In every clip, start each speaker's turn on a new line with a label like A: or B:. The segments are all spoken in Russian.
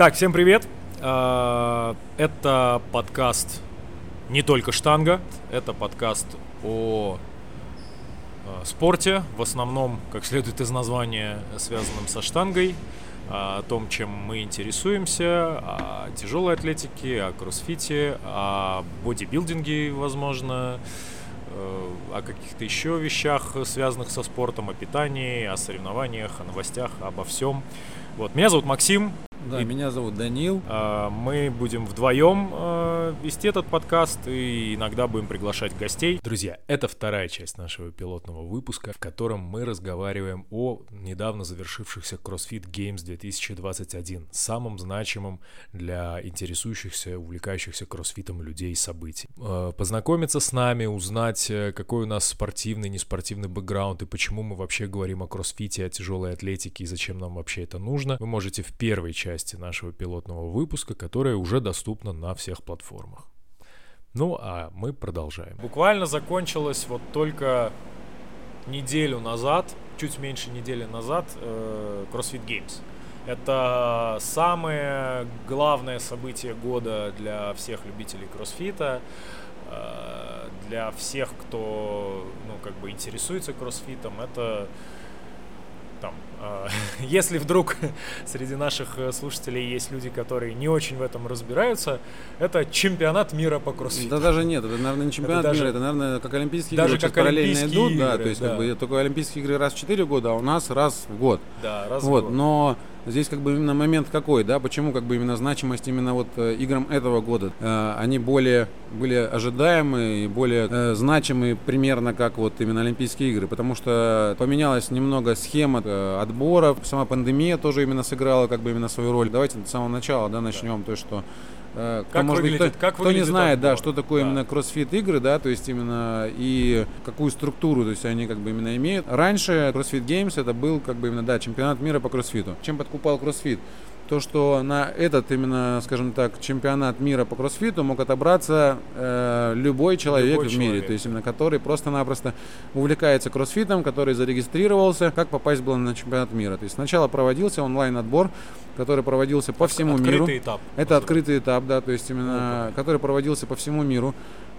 A: Так, всем привет. А, Это подкаст не только штанга, это подкаст о а, спорте, в основном, как следует из названия, связанном со штангой, а, о том, чем мы интересуемся, о тяжелой атлетике, о кроссфите, о бодибилдинге, возможно, э, о каких-то еще вещах, связанных со спортом, о питании, о соревнованиях, о новостях, обо всем. Вот, меня зовут Максим,
B: Да,
A: И-
B: меня зовут Данил.
A: а, Мы будем вдвоем э, вести этот подкаст и иногда будем приглашать гостей. Друзья, это вторая часть нашего пилотного выпуска, в котором мы разговариваем о недавно завершившихся CrossFit Games 2021, самым значимым для интересующихся, увлекающихся кроссфитом людей событий. Э, Познакомиться с нами, узнать, э, какой у нас спортивный, неспортивный бэкграунд и почему мы вообще говорим о кроссфите, о тяжелой атлетике и зачем нам вообще это нужно, вы можете в первой части нашего пилотного выпуска, которая уже доступна на всех платформах. Ну, а мы продолжаем. Буквально закончилась вот только неделю назад, чуть меньше недели назад, э, CrossFit Games. Это самое главное событие года для всех любителей кроссфита, э, для всех, кто, ну, как бы интересуется кроссфитом. Это там, если вдруг среди наших э, слушателей есть люди, которые не очень в этом разбираются, это чемпионат мира по кроссфиту.
B: Да даже нет, это, наверное, не чемпионат
A: даже-
B: мира, это, наверное, как Олимпийские
A: даже
B: игры,
A: как
B: параллельно идут, да,
A: игры,
B: то есть
A: да.
B: как бы только Олимпийские игры раз в 4 года, а у нас раз в год.
A: Да, раз в
B: вот,
A: год.
B: но здесь как бы именно момент какой, да, почему как бы именно значимость именно вот э, играм этого года, Э, они более были ожидаемые и более э, значимые примерно как вот именно Олимпийские игры, потому что поменялась немного схема э, отборов, сама пандемия тоже именно сыграла как бы именно свою роль. Давайте с самого начала, да, начнем, то есть что э, кто,
A: Как
B: может быть,
A: выглядит-
B: кто,
A: как
B: кто не знает, да,
A: отбор?
B: что такое
A: Да.
B: именно кроссфит игры, да, то есть именно и какую структуру, то есть они как бы именно имеют. Раньше CrossFit Games это был как бы именно, да, чемпионат мира по кроссфиту. Чем подкупал кроссфит? То, что на этот именно, скажем так, чемпионат мира по кроссфиту мог отобраться э, любой человек
A: Любой
B: в мире,
A: человек.
B: то есть именно который просто-напросто увлекается кроссфитом, который зарегистрировался, как попасть было на чемпионат мира. То есть сначала проводился онлайн-отбор, который проводился по всему
A: Открытый
B: миру.
A: этап.
B: Это открытый этап, да, то есть именно, который проводился по всему миру.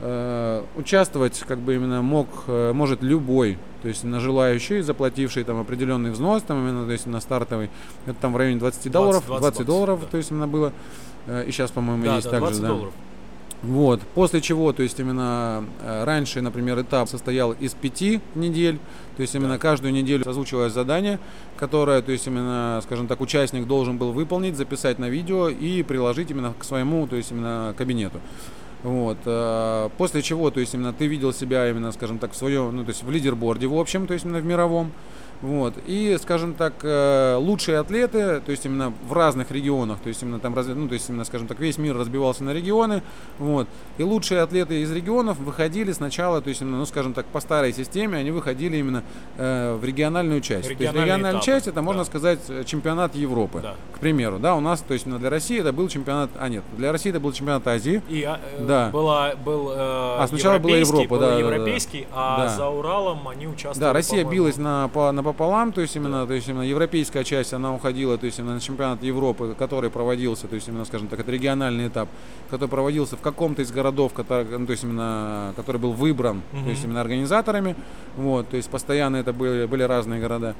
B: Э, участвовать, как бы именно мог, э, может любой, то есть на желающий, заплативший там определенный взнос, там именно, то есть на стартовый, это там в районе 20 долларов,
A: 20
B: 20, долларов,
A: да.
B: то есть именно было, Э, и сейчас, по-моему,
A: Да,
B: есть
A: да,
B: также,
A: 20
B: да.
A: долларов.
B: Вот. После чего, то есть именно раньше, например, этап состоял из пяти недель, то есть именно
A: Да.
B: каждую неделю озвучивалось задание, которое, то есть именно, скажем так, участник должен был выполнить, записать на видео и приложить именно к своему, то есть именно кабинету. Вот. э, После чего, то есть именно ты видел себя именно, скажем так, в своем, ну то есть в лидерборде в общем, то есть именно в мировом. Вот. И, скажем так, э, лучшие атлеты, то есть именно в разных регионах, то есть именно там, ну, то есть именно, скажем так, весь мир разбивался на регионы, вот. И лучшие атлеты из регионов выходили сначала, то есть именно, ну, скажем так, по старой системе, они выходили именно э, в региональную часть. то есть региональная
A: этапы,
B: часть, это можно
A: да.
B: сказать э, чемпионат Европы,
A: Да.
B: к примеру, да, у нас, то есть именно для России это был чемпионат, а нет, для России это был чемпионат Азии,
A: И а, э,
B: Да.
A: была, был а,
B: сначала была Европа,
A: был
B: да, да, да.
A: европейский, а
B: Да.
A: за Уралом они участвовали.
B: Да, Россия билась на, по, напополам, то есть именно, то есть именно европейская часть, она уходила, то есть именно на чемпионат Европы, который проводился, то есть именно, скажем так, это региональный этап, который проводился в каком-то из городов, который, ну, то есть именно, который был выбран, то есть именно организаторами, вот, то есть постоянно это были, были разные города.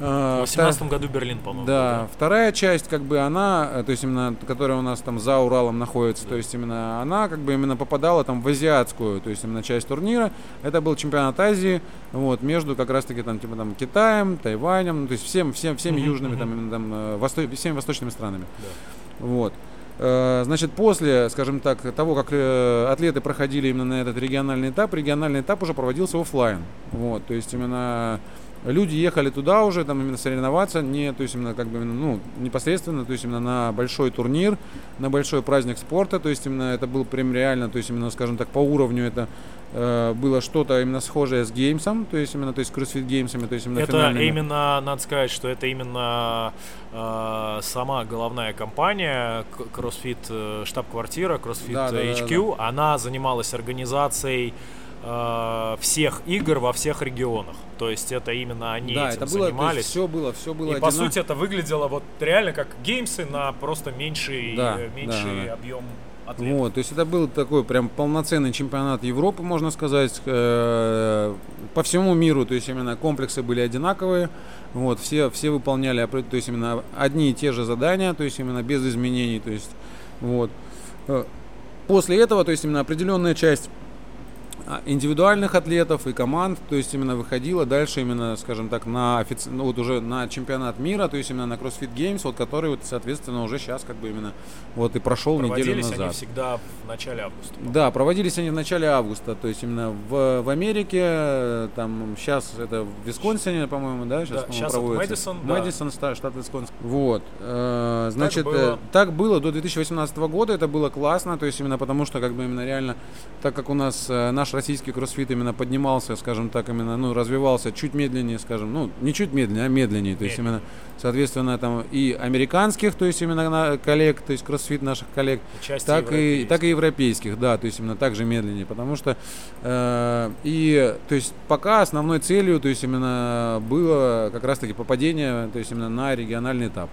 B: А,
A: В 2018 году Берлин, по-моему.
B: да,
A: был,
B: вторая часть, как бы она, э, то есть именно, которая у нас там за Уралом находится, то есть именно она как бы именно попадала там в азиатскую, то есть именно часть турнира. Это был чемпионат Азии, вот, между как раз-таки там, типа там Китаем, Тайванем, ну, то есть всем, всем, всеми
A: Мгм,
B: южными, там,
A: мгм.
B: именно, там, э, восто- всеми восточными странами.
A: Да.
B: Вот. Э, Значит, после, скажем так, того, как атлеты проходили именно на этот региональный этап, региональный этап уже проводился оффлайн. Вот, то есть именно люди ехали туда уже, там именно соревноваться, не, то есть именно как бы, ну, непосредственно, то есть именно на большой турнир, на большой праздник спорта, то есть именно это был прям реально, то есть именно, скажем так, по уровню это э, было что-то именно схожее с геймсом, то есть именно, то есть CrossFit геймсами, то есть именно
A: Это
B: финальными.
A: именно, надо сказать, что это именно э, сама головная компания, CrossFit, э, штаб-квартира, CrossFit
B: Да, да, да,
A: HQ, она занималась организацией э, всех игр во всех регионах. То есть это именно они
B: да,
A: этим
B: это было,
A: занимались.
B: все было, все было.
A: И по
B: одинаково.
A: сути это выглядело вот реально как геймсы на просто меньший,
B: Да,
A: э, меньший
B: да,
A: объем атлетов.
B: Вот, то есть это был такой прям полноценный чемпионат Европы, можно сказать, э, по всему миру, то есть именно комплексы были одинаковые, вот, все, все выполняли, то есть именно одни и те же задания, то есть именно без изменений, то есть, вот. После этого, то есть именно определенная часть индивидуальных атлетов и команд, то есть именно выходила дальше именно, скажем так, на офици... ну, вот уже на чемпионат мира, то есть именно на CrossFit Games, вот который вот, соответственно, уже сейчас как бы именно вот и прошел неделю
A: Проводились
B: назад.
A: они всегда в начале августа.
B: Да, проводились они в начале августа, то есть именно в, в Америке, там сейчас это в Висконсине, по-моему, да, сейчас,
A: Да,
B: по-моему,
A: щас это
B: проводится.
A: Мэдисон, да.
B: Мэдисон, ста- штат Висконсин. Вот, э, значит,
A: было.
B: э, так было до 2018 года, это было классно, то есть именно потому что как бы именно реально, так как у нас э, наш российский кроссфит именно поднимался, скажем так, именно, ну, развивался чуть медленнее, скажем, ну, не чуть медленнее, а медленнее, то есть именно, соответственно, там и американских, то есть именно на- коллег, то есть кроссфит наших коллег,
A: Части
B: так и, так и европейских, да, то есть именно так же медленнее, потому что э, и то есть пока основной целью, то есть именно было как раз-таки попадение, то есть именно на региональный этап,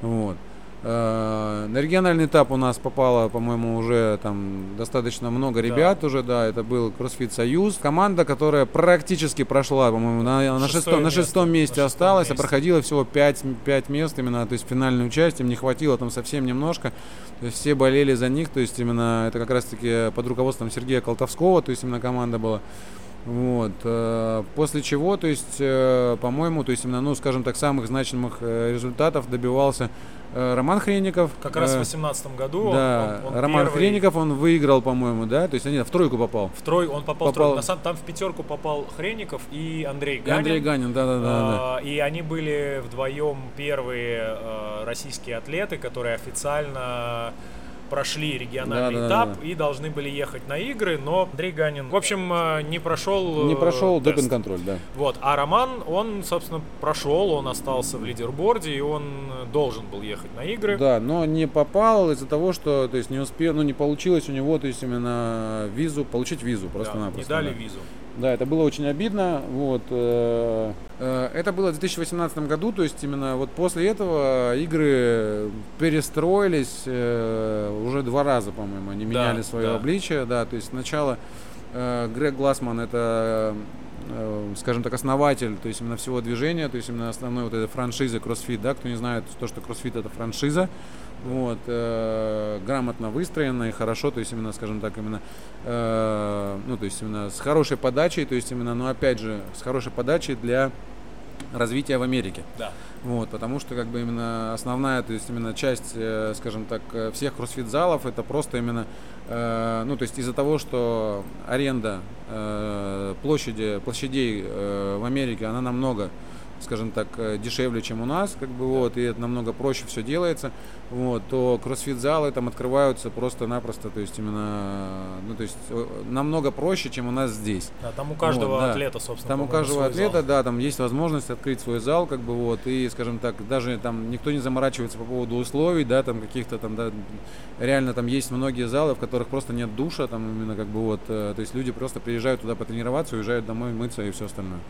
B: вот. Э, На региональный этап у нас попало, по-моему, уже там достаточно много ребят уже, да, это был CrossFit Союз. Команда, которая практически прошла, по-моему, на, на, шестом, на шестом месте
A: На
B: осталась,
A: месте.
B: а проходило всего 5, 5 мест именно, то есть финальное участие, им не хватило там совсем немножко. То есть все болели за них, то есть именно это как раз-таки под руководством Сергея Колтовского, то есть именно команда была. Вот. э, После чего, то есть, э, по-моему, то есть именно, ну, скажем так, самых значимых э, результатов добивался э, Роман Хренников.
A: Как раз в
B: Э,
A: 2018 году
B: Да,
A: он, он
B: Роман
A: первый-
B: Хренников, он выиграл, по-моему, да, то есть они в тройку попал.
A: В трой, он попал, в
B: Попал.
A: тройку. На самом- там в пятерку попал Хренников и Андрей
B: И
A: Ганин.
B: Андрей Ганин, да-да-да. да.
A: А, И они были вдвоем первые э, российские атлеты, которые официально прошли региональный
B: Да, да,
A: этап
B: да.
A: и должны были ехать на игры, но Андрей Ганин, в общем, э, не прошел.
B: Не
A: э,
B: прошел
A: тест.
B: допинг-контроль, да.
A: Вот, а Роман, он, собственно, прошел, он остался в лидерборде, и он э, должен был ехать на игры.
B: Да, но не попал из-за того, что, то есть не успел, ну не получилось у него, то есть именно визу, получить визу
A: Да,
B: просто-напросто.
A: не дали
B: да.
A: визу.
B: Да, это было очень обидно. Вот, э, э, это было в 2018 году, то есть именно вот после этого игры перестроились э, уже два раза, по-моему, они
A: Да,
B: меняли свое
A: да.
B: обличие, да, то есть сначала Грег Глассман это скажем так, основатель, то есть именно всего движения, то есть именно основной вот этой франшизы CrossFit, да, кто не знает, то, что CrossFit это франшиза, вот, э, грамотно выстроена и хорошо, то есть именно, скажем так, именно, э, ну, то есть именно с хорошей подачей, то есть именно, ну, опять же, с хорошей подачей для развития в Америке.
A: Да.
B: Вот, потому что как бы именно основная, то есть именно часть, э, скажем так, э, всех кроссфит-залов это просто именно, э, ну то есть из-за того, что аренда э, площади, площадей э, в Америке, она намного, скажем так, э, дешевле, чем у нас, как бы вот, и это намного проще все делается, вот, то кроссфит-залы там открываются просто-напросто, то есть именно, ну то есть э, намного проще, чем у нас здесь.
A: Да, там у каждого
B: Вот, да.
A: атлета, собственно,
B: Там у каждого
A: свой зал.
B: атлета, да, там есть возможность открыть свой зал, как бы вот, и, скажем так, даже там никто не заморачивается по поводу условий, да, там каких-то там, да, реально там есть многие залы, в которых просто нет душа, там именно как бы вот, э, то есть люди просто приезжают туда потренироваться, уезжают домой мыться и все остальное.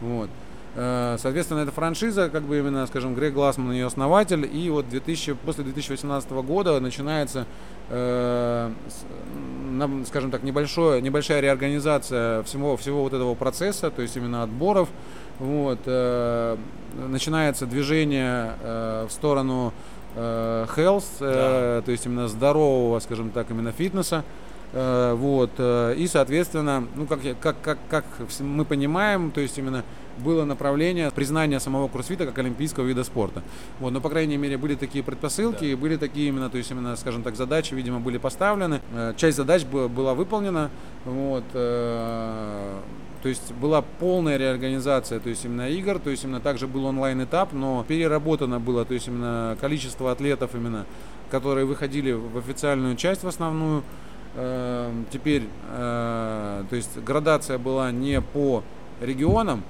B: Вот. Э, Соответственно, это франшиза, как бы именно, скажем, Грег Глассман ее основатель, и вот 2000, после 2018 года начинается, э, с- скажем так, небольшое, небольшая реорганизация всего, всего вот этого процесса, то есть именно отборов. Вот, э, начинается движение э, в сторону э, health, э, то есть именно здорового, скажем так, именно фитнеса. Э, вот, э, и, соответственно, ну, как, как, как, как мы понимаем, то есть именно было направление признания самого кроссфита как олимпийского вида спорта. Вот, но, по крайней мере, были такие предпосылки,
A: Да.
B: были такие именно, то есть именно, скажем так, задачи, видимо, были поставлены. Э, Часть задач была выполнена. Вот, то есть была полная реорганизация, то есть именно игр, то есть именно также был онлайн этап, но переработано было, то есть именно количество атлетов именно, которые выходили в официальную часть в основную. Э, Теперь, э, то есть градация была не по регионам,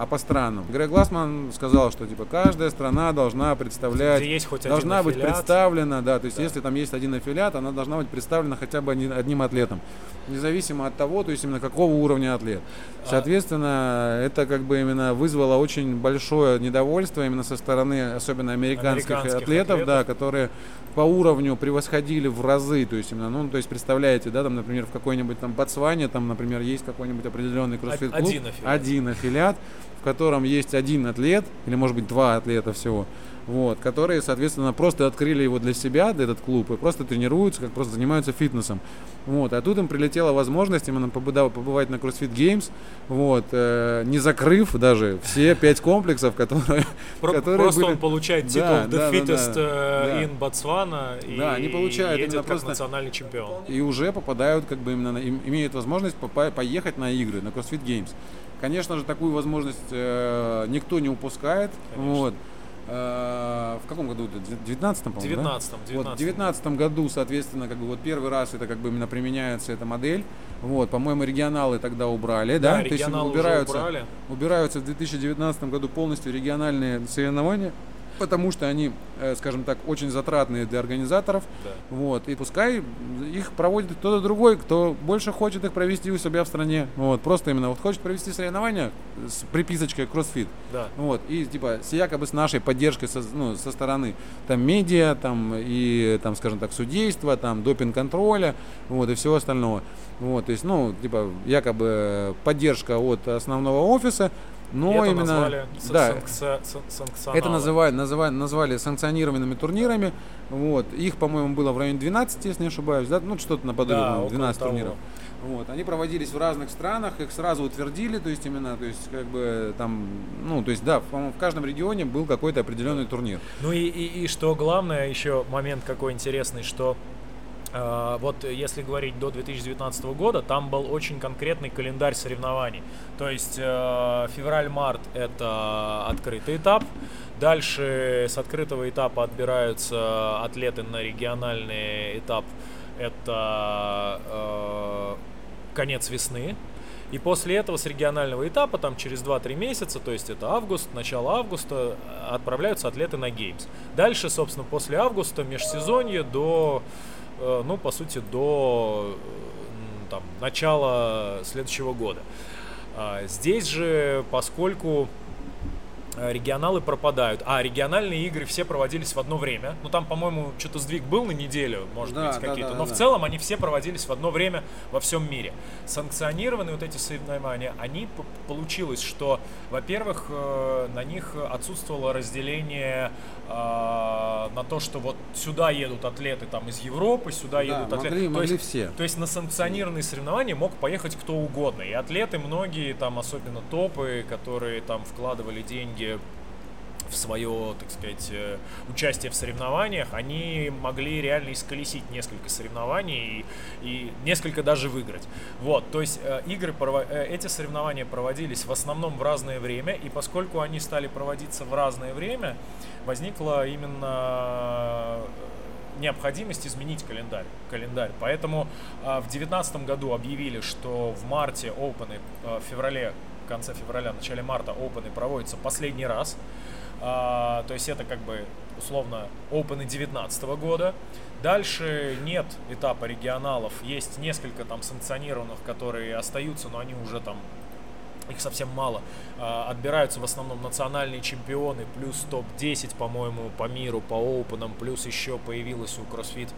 B: а по странам. Грег Глассман сказал, что типа каждая страна должна представлять,
A: есть хоть
B: должна быть
A: аффилиат.
B: представлена, да, то есть
A: Да.
B: если там есть один аффилиат, она должна быть представлена хотя бы одни- одним атлетом, независимо от того, то есть именно какого уровня атлет.
A: А-
B: Соответственно, это как бы именно вызвало очень большое недовольство именно со стороны, особенно американских,
A: Американских
B: атлетов, да,
A: атлетов.
B: которые по уровню превосходили в разы, то есть именно, ну, то есть представляете, да, там, например, в какой-нибудь там Ботсване, там, например, есть какой-нибудь определенный кроссфит клуб,
A: один аффилиат.
B: один аффилиат, в котором есть один атлет, или может быть два атлета всего, вот, которые, соответственно, просто открыли его для себя, для этот клуб, и просто тренируются, как просто занимаются фитнесом. Вот, а тут им прилетела возможность именно побывать на CrossFit Games, вот, э, не закрыв даже все пять комплексов, которые,
A: Про-
B: которые
A: просто
B: были-
A: он получает титул
B: Да,
A: The
B: да, да,
A: Fittest
B: да.
A: э,
B: Да.
A: in Botswana
B: Да,
A: и
B: они получают
A: едет как
B: просто-
A: национальный чемпион.
B: и уже попадают, как бы именно, им- имеют возможность попа- поехать на игры, на CrossFit Games. Конечно же, такую возможность э, никто не упускает.
A: Конечно.
B: Вот. Э, в каком году? это? В 19
A: В
B: по-моему, да?
A: 19
B: Вот в 2019 году, соответственно, как бы вот первый раз это как бы именно применяется эта модель. Вот, по-моему, регионалы тогда убрали, да?
A: Да,
B: То есть
A: регионалы уже
B: убираются,
A: убрали.
B: убираются в 2019 году полностью региональные соревнования, потому что они, э, скажем так, очень затратные для организаторов.
A: Да.
B: Вот, и пускай их проводит кто-то другой, кто больше хочет их провести у себя в стране. Вот, просто именно вот хочет провести соревнования с приписочкой CrossFit.
A: Да.
B: Вот, и типа с якобы с нашей поддержкой со, ну, со стороны там медиа, там и там, скажем так, судейства, там допинг-контроля, вот, и всего остального. Вот, то есть, ну, типа, якобы поддержка от основного офиса, но
A: И это
B: именно
A: назвали
B: да,
A: санкци- санкционалы.
B: это называют, называют, назвали санкционированными турнирами. Вот. Их, по-моему, было в районе 12, если не ошибаюсь. Да? Ну, что-то наподобие,
A: Да,
B: по-моему,
A: около
B: 12
A: того.
B: турниров. Вот. Они проводились в разных странах, их сразу утвердили, то есть именно, то есть как бы там, ну, то есть да, в каждом регионе был какой-то определенный турнир.
A: Ну и, и, и что главное, еще момент какой интересный, что вот если говорить до 2019 года, там был очень конкретный календарь соревнований. То есть э, февраль-март это открытый этап. Дальше с открытого этапа отбираются атлеты на региональный этап. Это э, конец весны. И после этого с регионального этапа, там через 2-3 месяца, то есть это август, начало августа, э, отправляются атлеты на Геймс. Дальше, собственно, после августа межсезонье до, э, ну, по сути, до э, там, начала следующего года. А, Здесь же, поскольку э, регионалы пропадают, а региональные игры все проводились в одно время, ну там, по-моему, что-то сдвиг был на неделю, может
B: Да,
A: быть,
B: да,
A: какие-то,
B: да,
A: но в целом они все проводились в одно время во всем мире. Санкционированные вот эти соревнования, они получилось, что, во-первых, э, на них отсутствовало разделение э, на то, что вот сюда едут атлеты там из Европы, сюда
B: Да,
A: едут атлеты.
B: могли,
A: То
B: могли
A: есть
B: все.
A: то есть на санкционированные соревнования мог поехать кто угодно. И атлеты многие, там особенно топы, которые там вкладывали деньги в свое, так сказать, э, участие в соревнованиях, они могли реально исколесить несколько соревнований и, и несколько даже выиграть. Вот, то есть э, игры, э, эти соревнования проводились в основном в разное время, и поскольку они стали проводиться в разное время, возникла именно необходимость изменить календарь. календарь. Поэтому в 2019 году объявили, что в марте а, в феврале, конце февраля, начале марта опены проводятся последний раз. А, то есть это как бы условно опены 2019 года. Дальше нет этапа регионалов, есть несколько там санкционированных, которые остаются, но они уже там их совсем мало. А, Отбираются в основном национальные чемпионы, плюс топ-10, по-моему, по миру, по опенам, плюс еще появилось у CrossFit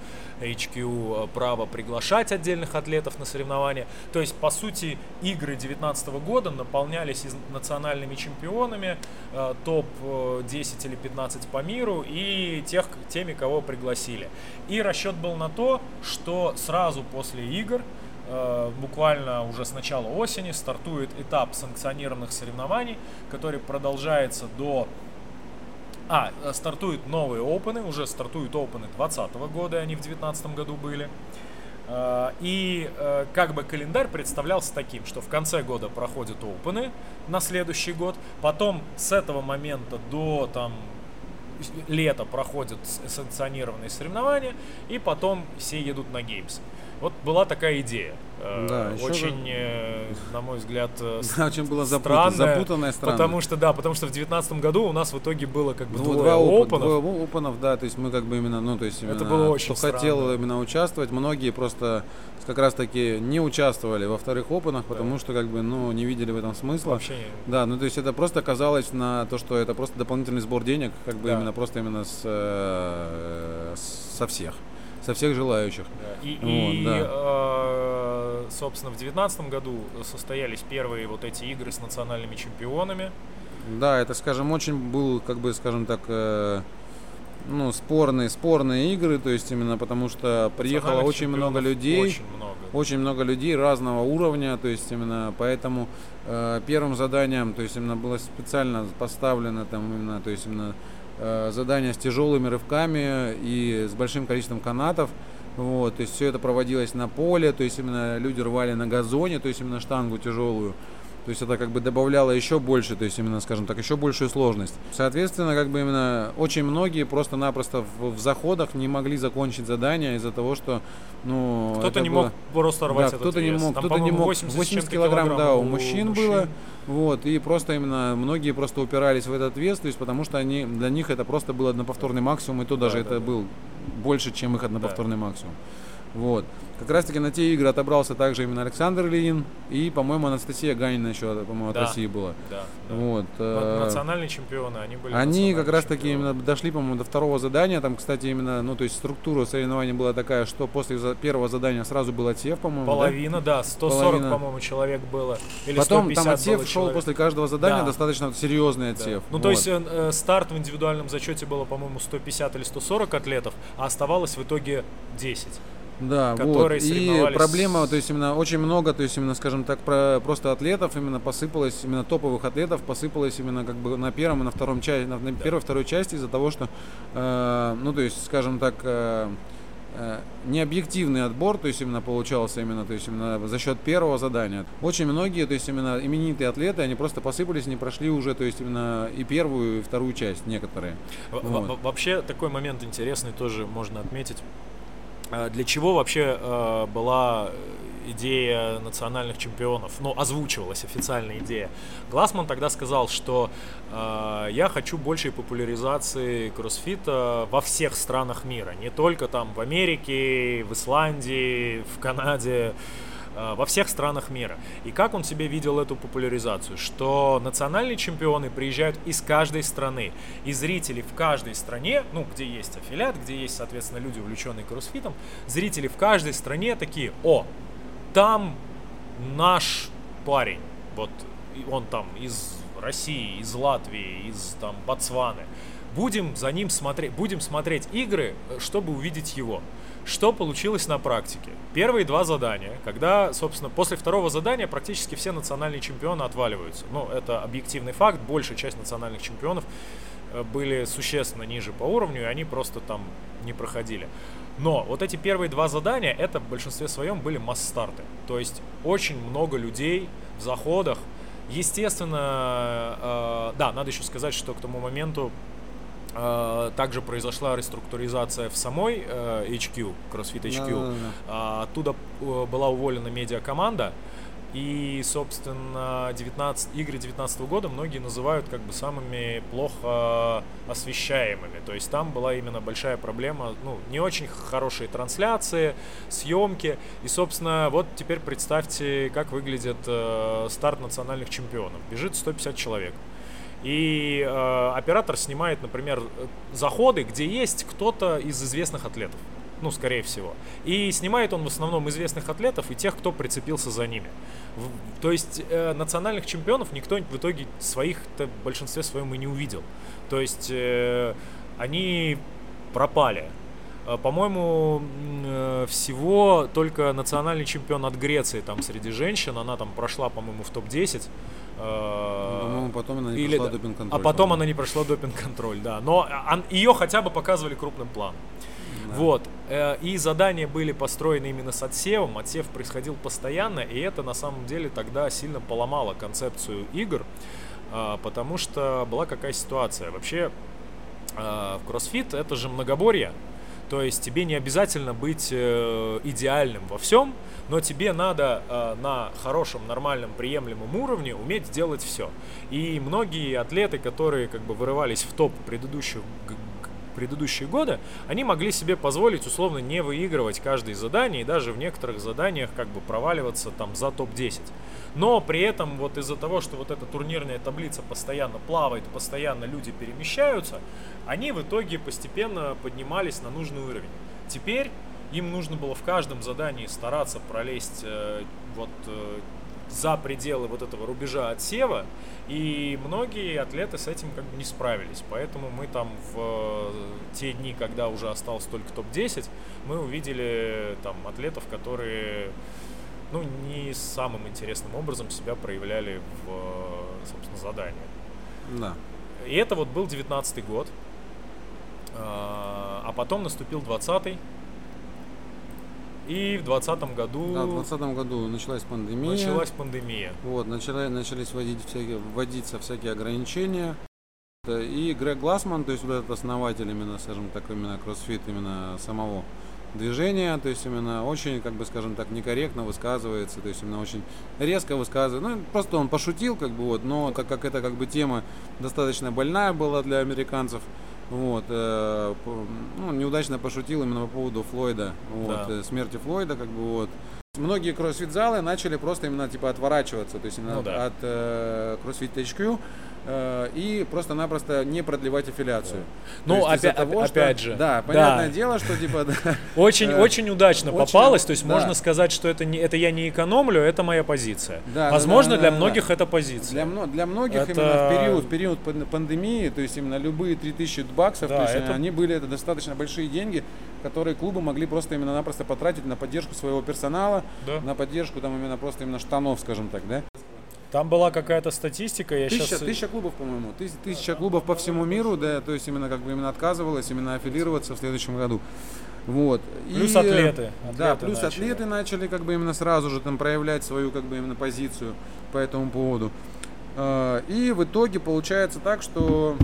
A: HQ право приглашать отдельных атлетов на соревнования. То есть, по сути, игры 2019 года наполнялись национальными чемпионами, э, топ-10 или 15 по миру и тех, теми, кого пригласили. И расчет был на то, что сразу после игр э, буквально уже с начала осени стартует этап санкционированных соревнований, который продолжается до... А, э, стартуют новые опены, уже стартуют опены 2020 года, они в 2019 году были. Э, И э, как бы календарь представлялся таким, что в конце года проходят опены на следующий год, потом с этого момента до там лета проходят санкционированные соревнования, и потом все едут на геймс. Вот была такая идея. Э,
B: Да,
A: очень, э, на мой взгляд, э,
B: Да, очень было запут-
A: странная,
B: запутанная страна.
A: Потому что, да, потому что в 2019 году у нас в итоге было как бы
B: Ну,
A: двое
B: два
A: опенов.
B: двое опенов, да, то есть мы как бы именно, ну, то есть
A: Это
B: именно,
A: было очень
B: кто хотел именно участвовать, многие просто как раз таки не участвовали во вторых опенах, потому что как бы, ну, не видели в этом смысла.
A: Вообще не-
B: Да, ну то есть это просто казалось на то, что это просто дополнительный сбор денег, как бы
A: Да.
B: именно просто именно с, э, со всех, со всех желающих.
A: Да. И,
B: Вот,
A: и,
B: да.
A: э, собственно, в 2019 году состоялись первые вот эти игры с национальными чемпионами.
B: Да, это, скажем, очень был, как бы, скажем так, э, ну, спорные, спорные игры, то есть именно потому что приехало очень много людей.
A: Очень много.
B: очень много людей разного уровня, то есть именно поэтому э, первым заданием, то есть именно было специально поставлено там именно, то есть именно э, задание с тяжелыми рывками и с большим количеством канатов. Вот, то есть все это проводилось на поле, то есть именно люди рвали на газоне, то есть именно штангу тяжелую. То есть это как бы добавляло еще больше, то есть именно, скажем так, еще большую сложность. Соответственно, как бы именно очень многие просто-напросто в, в заходах не могли закончить задание из-за того, что, ну,
A: Кто-то не
B: было-
A: мог просто рвать
B: да,
A: этот
B: кто-то не
A: вес.
B: мог,
A: Там,
B: кто-то не мог.
A: 80,
B: 80,
A: с чем-то
B: килограмм, да, у мужчин, было. Вот, и просто именно многие просто упирались в этот вес, то есть потому что они, для них это просто был одноповторный максимум, и то даже
A: Да,
B: это
A: да,
B: был больше, чем их одноповторный максимум. Вот. Как раз таки на те игры отобрался также именно Александр Ильин и, по-моему, Анастасия Ганина еще, по-моему, от
A: Да.
B: России была.
A: Да, да.
B: Вот. Э,
A: Национальные чемпионы, они были
B: они как раз таки именно дошли, по-моему, до второго задания. Там, кстати, именно, ну, то есть структура соревнований была такая, что после первого задания сразу был отсев, по-моему. да?
A: Половина, да, 140,
B: Половина.
A: по-моему, человек было. Или
B: Потом
A: 150
B: там отсев шел
A: человек.
B: после каждого задания,
A: Да.
B: достаточно вот серьезный
A: Да.
B: отсев.
A: Ну, то
B: Вот.
A: есть э, э, старт в индивидуальном зачете было, по-моему, 150 или 140 атлетов, а оставалось в итоге 10.
B: Да,
A: которые
B: вот. И проблема, то есть именно очень много, то есть именно, скажем так, про просто атлетов именно посыпалось, именно топовых атлетов посыпалось именно как бы на первом и на втором части, на, на первой второй части из-за того, что, э, ну то есть, скажем так, э, э, необъективный отбор, то есть именно получался именно, то есть именно за счет первого задания. Очень многие, то есть именно именитые атлеты, они просто посыпались, не прошли уже, то есть именно и первую, и вторую часть некоторые.
A: В- в-
B: Вот.
A: Вообще такой момент интересный тоже можно отметить. А Для чего вообще э, была идея национальных чемпионов? Ну, озвучивалась официальная идея. Глассман тогда сказал, что э, я хочу большей популяризации кроссфита во всех странах мира. Не только там в Америке, в Исландии, в Канаде, во всех странах мира. И как он себе видел эту популяризацию? Что национальные чемпионы приезжают из каждой страны, и зрители в каждой стране, ну, где есть аффилиат, где есть, соответственно, люди, увлеченные кроссфитом, зрители в каждой стране такие, о, там наш парень, вот он там из России, из Латвии, из там Ботсваны. Будем за ним смотреть, будем смотреть игры, э, чтобы увидеть его. Что получилось на практике? Первые два задания, когда, собственно, после второго задания практически все национальные чемпионы отваливаются. Ну, это объективный факт, большая часть национальных чемпионов э, были существенно ниже по уровню, и они просто там не проходили. Но вот эти первые два задания, это в большинстве своем были масс-старты. То есть очень много людей в заходах. Естественно, э, да, надо еще сказать, что к тому моменту также произошла реструктуризация в самой э, HQ, CrossFit HQ.
B: Да-да-да.
A: А, Оттуда э, была уволена медиакоманда. И, собственно, 19, игры 2019 года многие называют как бы самыми плохо освещаемыми. То есть там была именно большая проблема, ну, не очень хорошие трансляции, съемки. И, собственно, вот теперь представьте, как выглядит э, старт национальных чемпионов. Бежит 150 человек. И э, оператор снимает, например, заходы, где есть кто-то из известных атлетов. Ну, скорее всего. И снимает он в основном известных атлетов и тех, кто прицепился за ними. В- то есть э, национальных чемпионов никто в итоге своих-то в большинстве своем и не увидел. То есть э, они пропали. Э, По-моему, э, всего только национальный чемпион от Греции там среди женщин, она там прошла, по-моему, в топ-10. Э,
B: По-моему, потом она не
A: или
B: прошла
A: да.
B: допинг-контроль.
A: А потом
B: по-моему.
A: она не прошла допинг-контроль, да. Но ее хотя бы показывали крупным планом. Вот. э, И задания были построены именно с отсевом. Отсев происходил постоянно, и это на самом деле тогда сильно поломало концепцию игр, а, потому что была какая ситуация. Вообще, а, в кроссфит это же многоборье. То есть тебе не обязательно быть э, идеальным во всем, но тебе надо э, на хорошем, нормальном, приемлемом уровне уметь делать все. И многие атлеты, которые как бы вырывались в топ предыдущих предыдущие годы, они могли себе позволить условно не выигрывать каждое задание и даже в некоторых заданиях как бы проваливаться там за топ-10. Но при этом вот из-за того, что вот эта турнирная таблица постоянно плавает, постоянно люди перемещаются, они в итоге постепенно поднимались на нужный уровень. Теперь им нужно было в каждом задании стараться пролезть э, вот э, за пределы вот этого рубежа отсева, и многие атлеты с этим как бы не справились. Поэтому мы там в э, те дни, когда уже осталось только топ-10, мы увидели там атлетов, которые ну, не самым интересным образом себя проявляли в, собственно, задании.
B: Да.
A: И это вот был 19 год. А, а потом наступил 20-й. И в 2020 году...
B: Да, в 2020 году началась пандемия.
A: Началась пандемия.
B: Вот, начали, начались вводить всякие, вводиться всякие ограничения. И Грег Глассман, то есть вот этот основатель именно, скажем так, именно кроссфит, именно самого движения, то есть именно очень, как бы, скажем так, некорректно высказывается, то есть именно очень резко высказывает. Ну, просто он пошутил, как бы, вот, но как, как это, как бы, тема достаточно больная была для американцев, вот, э, ну, неудачно пошутил именно по поводу Флойда, вот, да. э, смерти Флойда, как бы, вот. Многие кроссфит-залы начали просто именно, типа, отворачиваться, то есть именно ну, да. от э, CrossFit HQ, и просто-напросто не продлевать аффилиацию.
A: Ну, опять, того, опять
B: что,
A: же.
B: Да, понятное да. дело, что типа...
A: Очень, э, очень удачно очень, попалось, то есть да. можно сказать, что это, не, это я не экономлю, это моя позиция. Да, Возможно, да, да, для да, многих да. это позиция.
B: Для, для многих это... именно в период, в период пандемии, то есть именно любые 3000 баксов, да, то есть это... они были это достаточно большие деньги, которые клубы могли просто именно-напросто потратить на поддержку своего персонала, да. на поддержку там именно просто именно штанов, скажем так, да?
A: Там была какая-то статистика, я
B: тысяча,
A: сейчас...
B: Тысяча клубов, по-моему. Тысяча, тысяча клубов по всему миру, да, то есть именно как бы именно отказывалось именно аффилироваться в следующем году. Вот.
A: Плюс и, атлеты. атлеты.
B: Да, плюс начали. атлеты начали как бы именно сразу же там проявлять свою как бы именно позицию по этому поводу. А, и в итоге получается так, что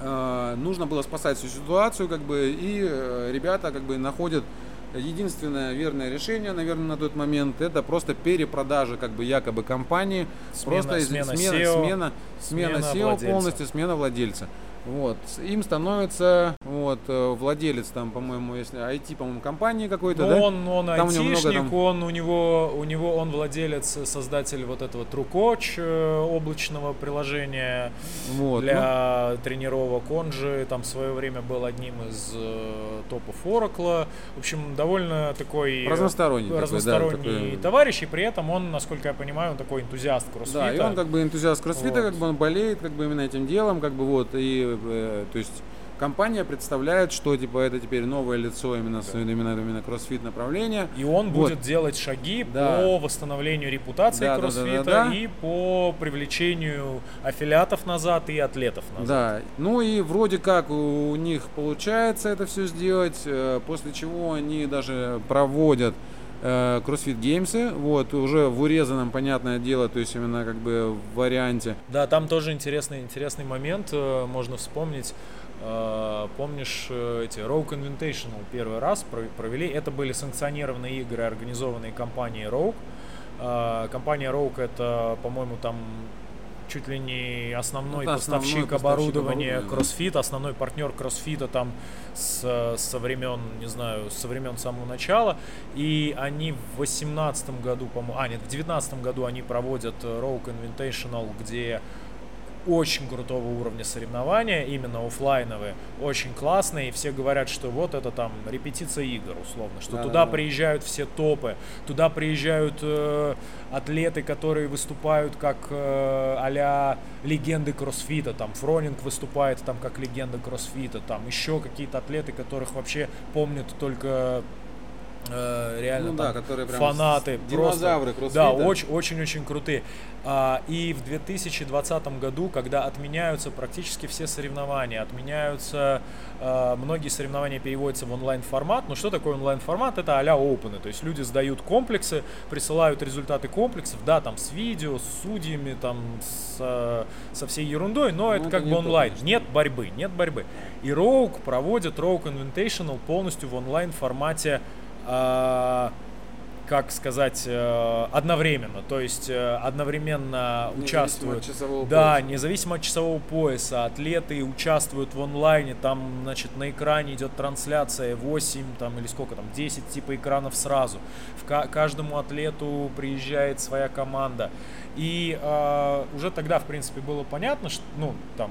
B: а, нужно было спасать всю ситуацию, как бы, и э, ребята как бы находят единственное верное решение, наверное, на тот момент, это просто перепродажа как бы якобы компании, смена, просто
A: смена, смена, SEO,
B: смена, смена, смена SEO полностью, смена владельца. Вот. Им становится вот, э, владелец, там, по-моему, если IT, по-моему, компании какой-то,
A: ну,
B: да?
A: Он, он там айтишник, там... он, у него, у него, он владелец, создатель вот этого TrueCoach э, облачного приложения вот, для ну... тренировок. Он же там в свое время был одним из э, топов Oracle. В общем, довольно такой
B: разносторонний,
A: разносторонний
B: такой, да, такой...
A: товарищ, и при этом он, насколько я понимаю, он такой энтузиаст кроссфита.
B: Да, и он как бы энтузиаст кроссфита, вот. как бы он болеет как бы именно этим делом, как бы вот, и Э, то есть компания представляет, что типа это теперь новое лицо именно да. именно именно кроссфит направления.
A: И он вот. будет делать шаги да. по восстановлению репутации да, кроссфита да, да, да, да. и по привлечению аффилиатов назад и атлетов назад.
B: Да. Ну и вроде как у них получается это все сделать, э, после чего они даже проводят э, CrossFit Games, вот, уже в урезанном, понятное дело, то есть именно как бы в варианте.
A: Да, там тоже интересный, интересный момент, э, можно вспомнить. Э, помнишь, эти Rogue Invitational первый раз провели, это были санкционированные игры, организованные компанией Rogue. Компания Rogue это, по-моему, там чуть ли не основной ну, поставщик основной оборудования CrossFit, основной партнер CrossFit там с, со времен, не знаю, со времен самого начала. И они в 18 году, по-моему, а нет, в 19 году они проводят Rogue Invitational, где очень крутого уровня соревнования, именно офлайновые, очень классные, и все говорят, что вот это там репетиция игр, условно, что да, туда да, да. приезжают все топы, туда приезжают э, атлеты, которые выступают как э, а легенды кроссфита, там Фронинг выступает там как легенда кроссфита, там еще какие-то атлеты, которых вообще помнят только э, реально
B: Ну
A: там
B: да, которые прям
A: фанаты,
B: динозавры
A: просто, да,
B: кроссфита.
A: очень, очень, очень крутые. А, и в 2020 году, когда отменяются практически все соревнования, отменяются э, многие соревнования переводятся в онлайн формат. Ну что такое онлайн формат? Это а-ля опены, то есть люди сдают комплексы, присылают результаты комплексов, да, там с видео, с судьями, там с, э, со всей ерундой, но это
B: это
A: как бы
B: то,
A: онлайн.
B: конечно.
A: Нет борьбы, нет борьбы. И Rogue проводит Rogue Invitational полностью в онлайн формате, а, как сказать, э, одновременно. То есть э, одновременно
B: Независимо
A: участвуют.
B: от часового
A: да,
B: пояса.
A: независимо от часового пояса, атлеты участвуют в онлайне, там, значит, на экране идет трансляция 8 там, или сколько там, 10 типа экранов сразу. В ка- каждому атлету приезжает своя команда. И э, уже тогда, в принципе, было понятно, что, ну, там,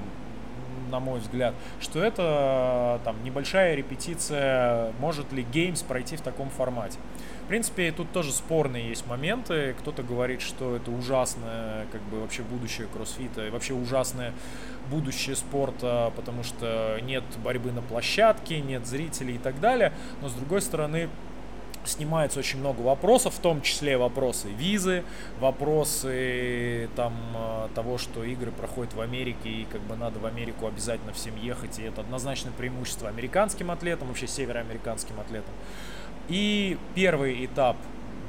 A: на мой взгляд, что это э, там небольшая репетиция, может ли Games пройти в таком формате. В принципе, тут тоже спорные есть моменты. Кто-то говорит, что это ужасное, как бы вообще будущее кроссфита, и вообще ужасное будущее спорта, потому что нет борьбы на площадке, нет зрителей и так далее. Но с другой стороны, снимается очень много вопросов, в том числе вопросы визы, вопросы там э, того, что игры проходят в Америке и как бы надо в Америку обязательно всем ехать, и это однозначно преимущество американским атлетам, вообще североамериканским атлетам. И первый этап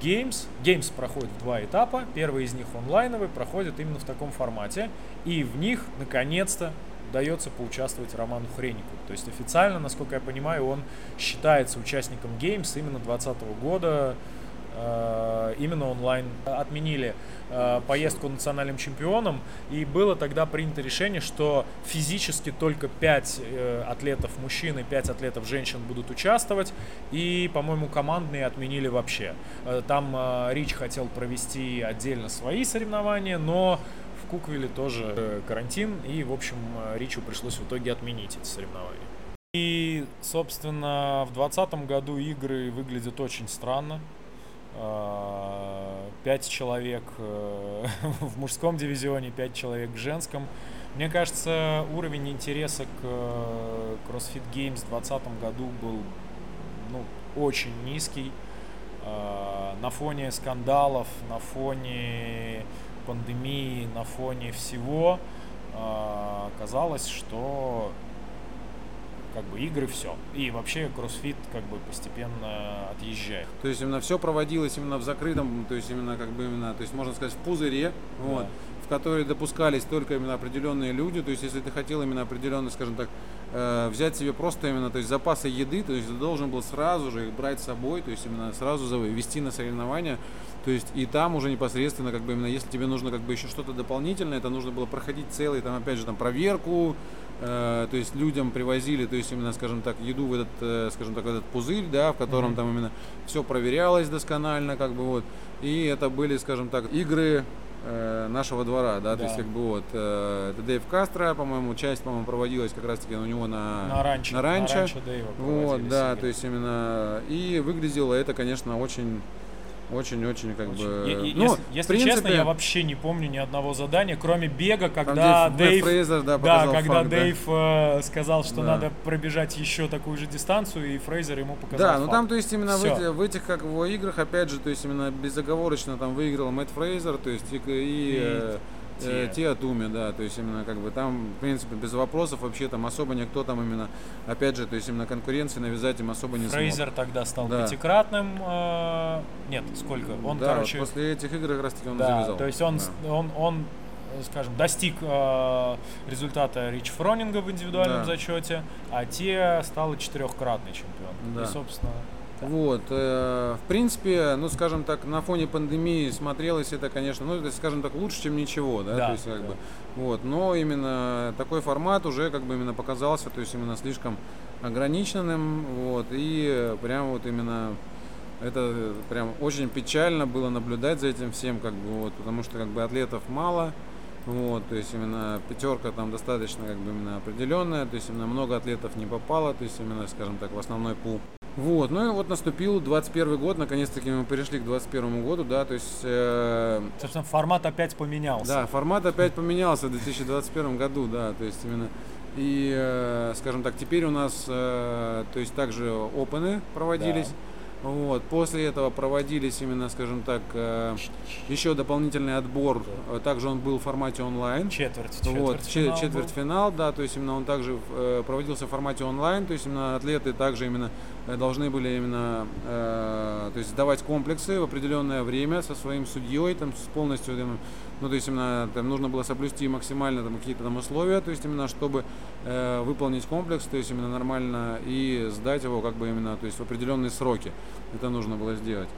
A: Games. Games проходит в два этапа. Первый из них онлайновый, проходит именно в таком формате. И в них, наконец-то, удается поучаствовать Роману Хренику. То есть официально, насколько я понимаю, он считается участником Games именно 2020 года. э, Именно онлайн отменили э, поездку национальным чемпионом, и было тогда принято решение, что физически только 5 атлетов мужчин и 5 атлетов женщин будут участвовать, и, по-моему, командные отменили вообще. Э, Там э, Рич хотел провести отдельно свои соревнования, но в Куквилле тоже э, карантин, и, в общем, э, Ричу пришлось в итоге отменить эти соревнования. И, собственно, в 2020 году игры выглядят очень странно. А, Пять человек э, в мужском дивизионе, пять человек в женском. Мне кажется, уровень интереса к э, CrossFit Games в 2020 году был ну, очень низкий. На фоне скандалов, на фоне пандемии, на фоне всего а, казалось, что как бы игры все. И вообще кроссфит как бы постепенно отъезжает.
B: То есть именно все проводилось именно в закрытом, то есть именно как бы именно, то есть можно сказать в пузыре, вот,
A: Да.
B: В который допускались только именно определенные люди. То есть если ты хотел именно определенно, скажем так, э, взять себе просто именно, то есть запасы еды, то есть ты должен был сразу же их брать с собой, то есть именно сразу вести на соревнования. То есть и там уже непосредственно, как бы именно, если тебе нужно как бы еще что-то дополнительное, это нужно было проходить целый, там опять же там проверку, э, то есть людям привозили, то есть именно, скажем так, еду в этот, э, скажем так, в этот пузырь, да, в котором
A: Мгм.
B: там именно все проверялось досконально, как бы вот. И это были, скажем так, игры э, нашего двора, да, то есть
A: Да.
B: как бы вот э, это Дэйв Кастро, по-моему, часть, по-моему, проводилась как раз таки у него на,
A: на ранчо.
B: на ранчо.
A: Дэйва
B: Вот, да,
A: игры.
B: то есть именно и выглядело это, конечно, очень, очень-очень как
A: Очень.
B: бы.
A: Е- е-
B: ну,
A: если
B: в
A: если
B: принципе,
A: честно, я вообще не помню ни одного задания, кроме бега,
B: там,
A: когда
B: Мэтт
A: Дэйв,
B: Фрейзер, да,
A: да, когда
B: да.
A: Дэйв э, сказал, что
B: Да.
A: надо пробежать еще такую же дистанцию, и Фрейзер ему показал.
B: Да, ну
A: факт.
B: там, то есть именно в, эти- в этих как его играх, опять же, то есть именно безоговорочно там выиграл Мэтт Фрейзер, то есть и, и,
A: И те.
B: Тиа Туми, да, то есть именно как бы там, в принципе, без вопросов вообще там особо никто там именно, опять же, то есть именно конкуренции навязать им особо не
A: Фрейзер тогда стал
B: Да.
A: пятикратным. э, нет, сколько?
B: смог.
A: Он,
B: да,
A: короче,
B: вот после этих игр как раз таки он
A: да,
B: завязал.
A: то есть он,
B: Да.
A: он, он, скажем, достиг э, результата Рич Фронинга в индивидуальном
B: Да.
A: зачете, а те стал четырехкратный чемпион.
B: Да.
A: И, собственно,
B: Вот, э, в принципе, ну, скажем так, на фоне пандемии смотрелось это, конечно, ну, это, скажем так, лучше, чем ничего, да,
A: Да,
B: то есть, как
A: да.
B: бы, вот, но именно такой формат уже, как бы, именно показался, то есть, именно слишком ограниченным, вот, и прям вот именно это прям очень печально было наблюдать за этим всем, как бы, вот, потому что, как бы, атлетов мало, вот, то есть именно пятерка там достаточно как бы именно определенная, то есть именно много атлетов не попало, то есть именно, скажем так, в основной пул. Вот, ну и вот наступил 21 год, наконец-таки мы перешли к 21 году, да, то есть, э,
A: собственно, формат опять поменялся.
B: да, формат опять поменялся в 2021 году, да, то есть именно, и, э, скажем так, теперь у нас, э, то есть также опены проводились, Вот. После этого проводились именно, скажем так, э, еще дополнительный отбор. Э, Также он был в формате онлайн.
A: Четверть,
B: Вот, че-
A: четвертьфинал был.
B: четвертьфинал, да, то есть именно он также э, проводился в формате онлайн, то есть именно атлеты также именно должны были именно то есть сдавать комплексы в определенное время со своим судьей, там с полностью, ну то есть именно там нужно было соблюсти максимально там какие-то там условия, то есть именно чтобы э, выполнить комплекс, то есть именно нормально и сдать его как бы именно, то есть в определенные сроки это нужно было сделать.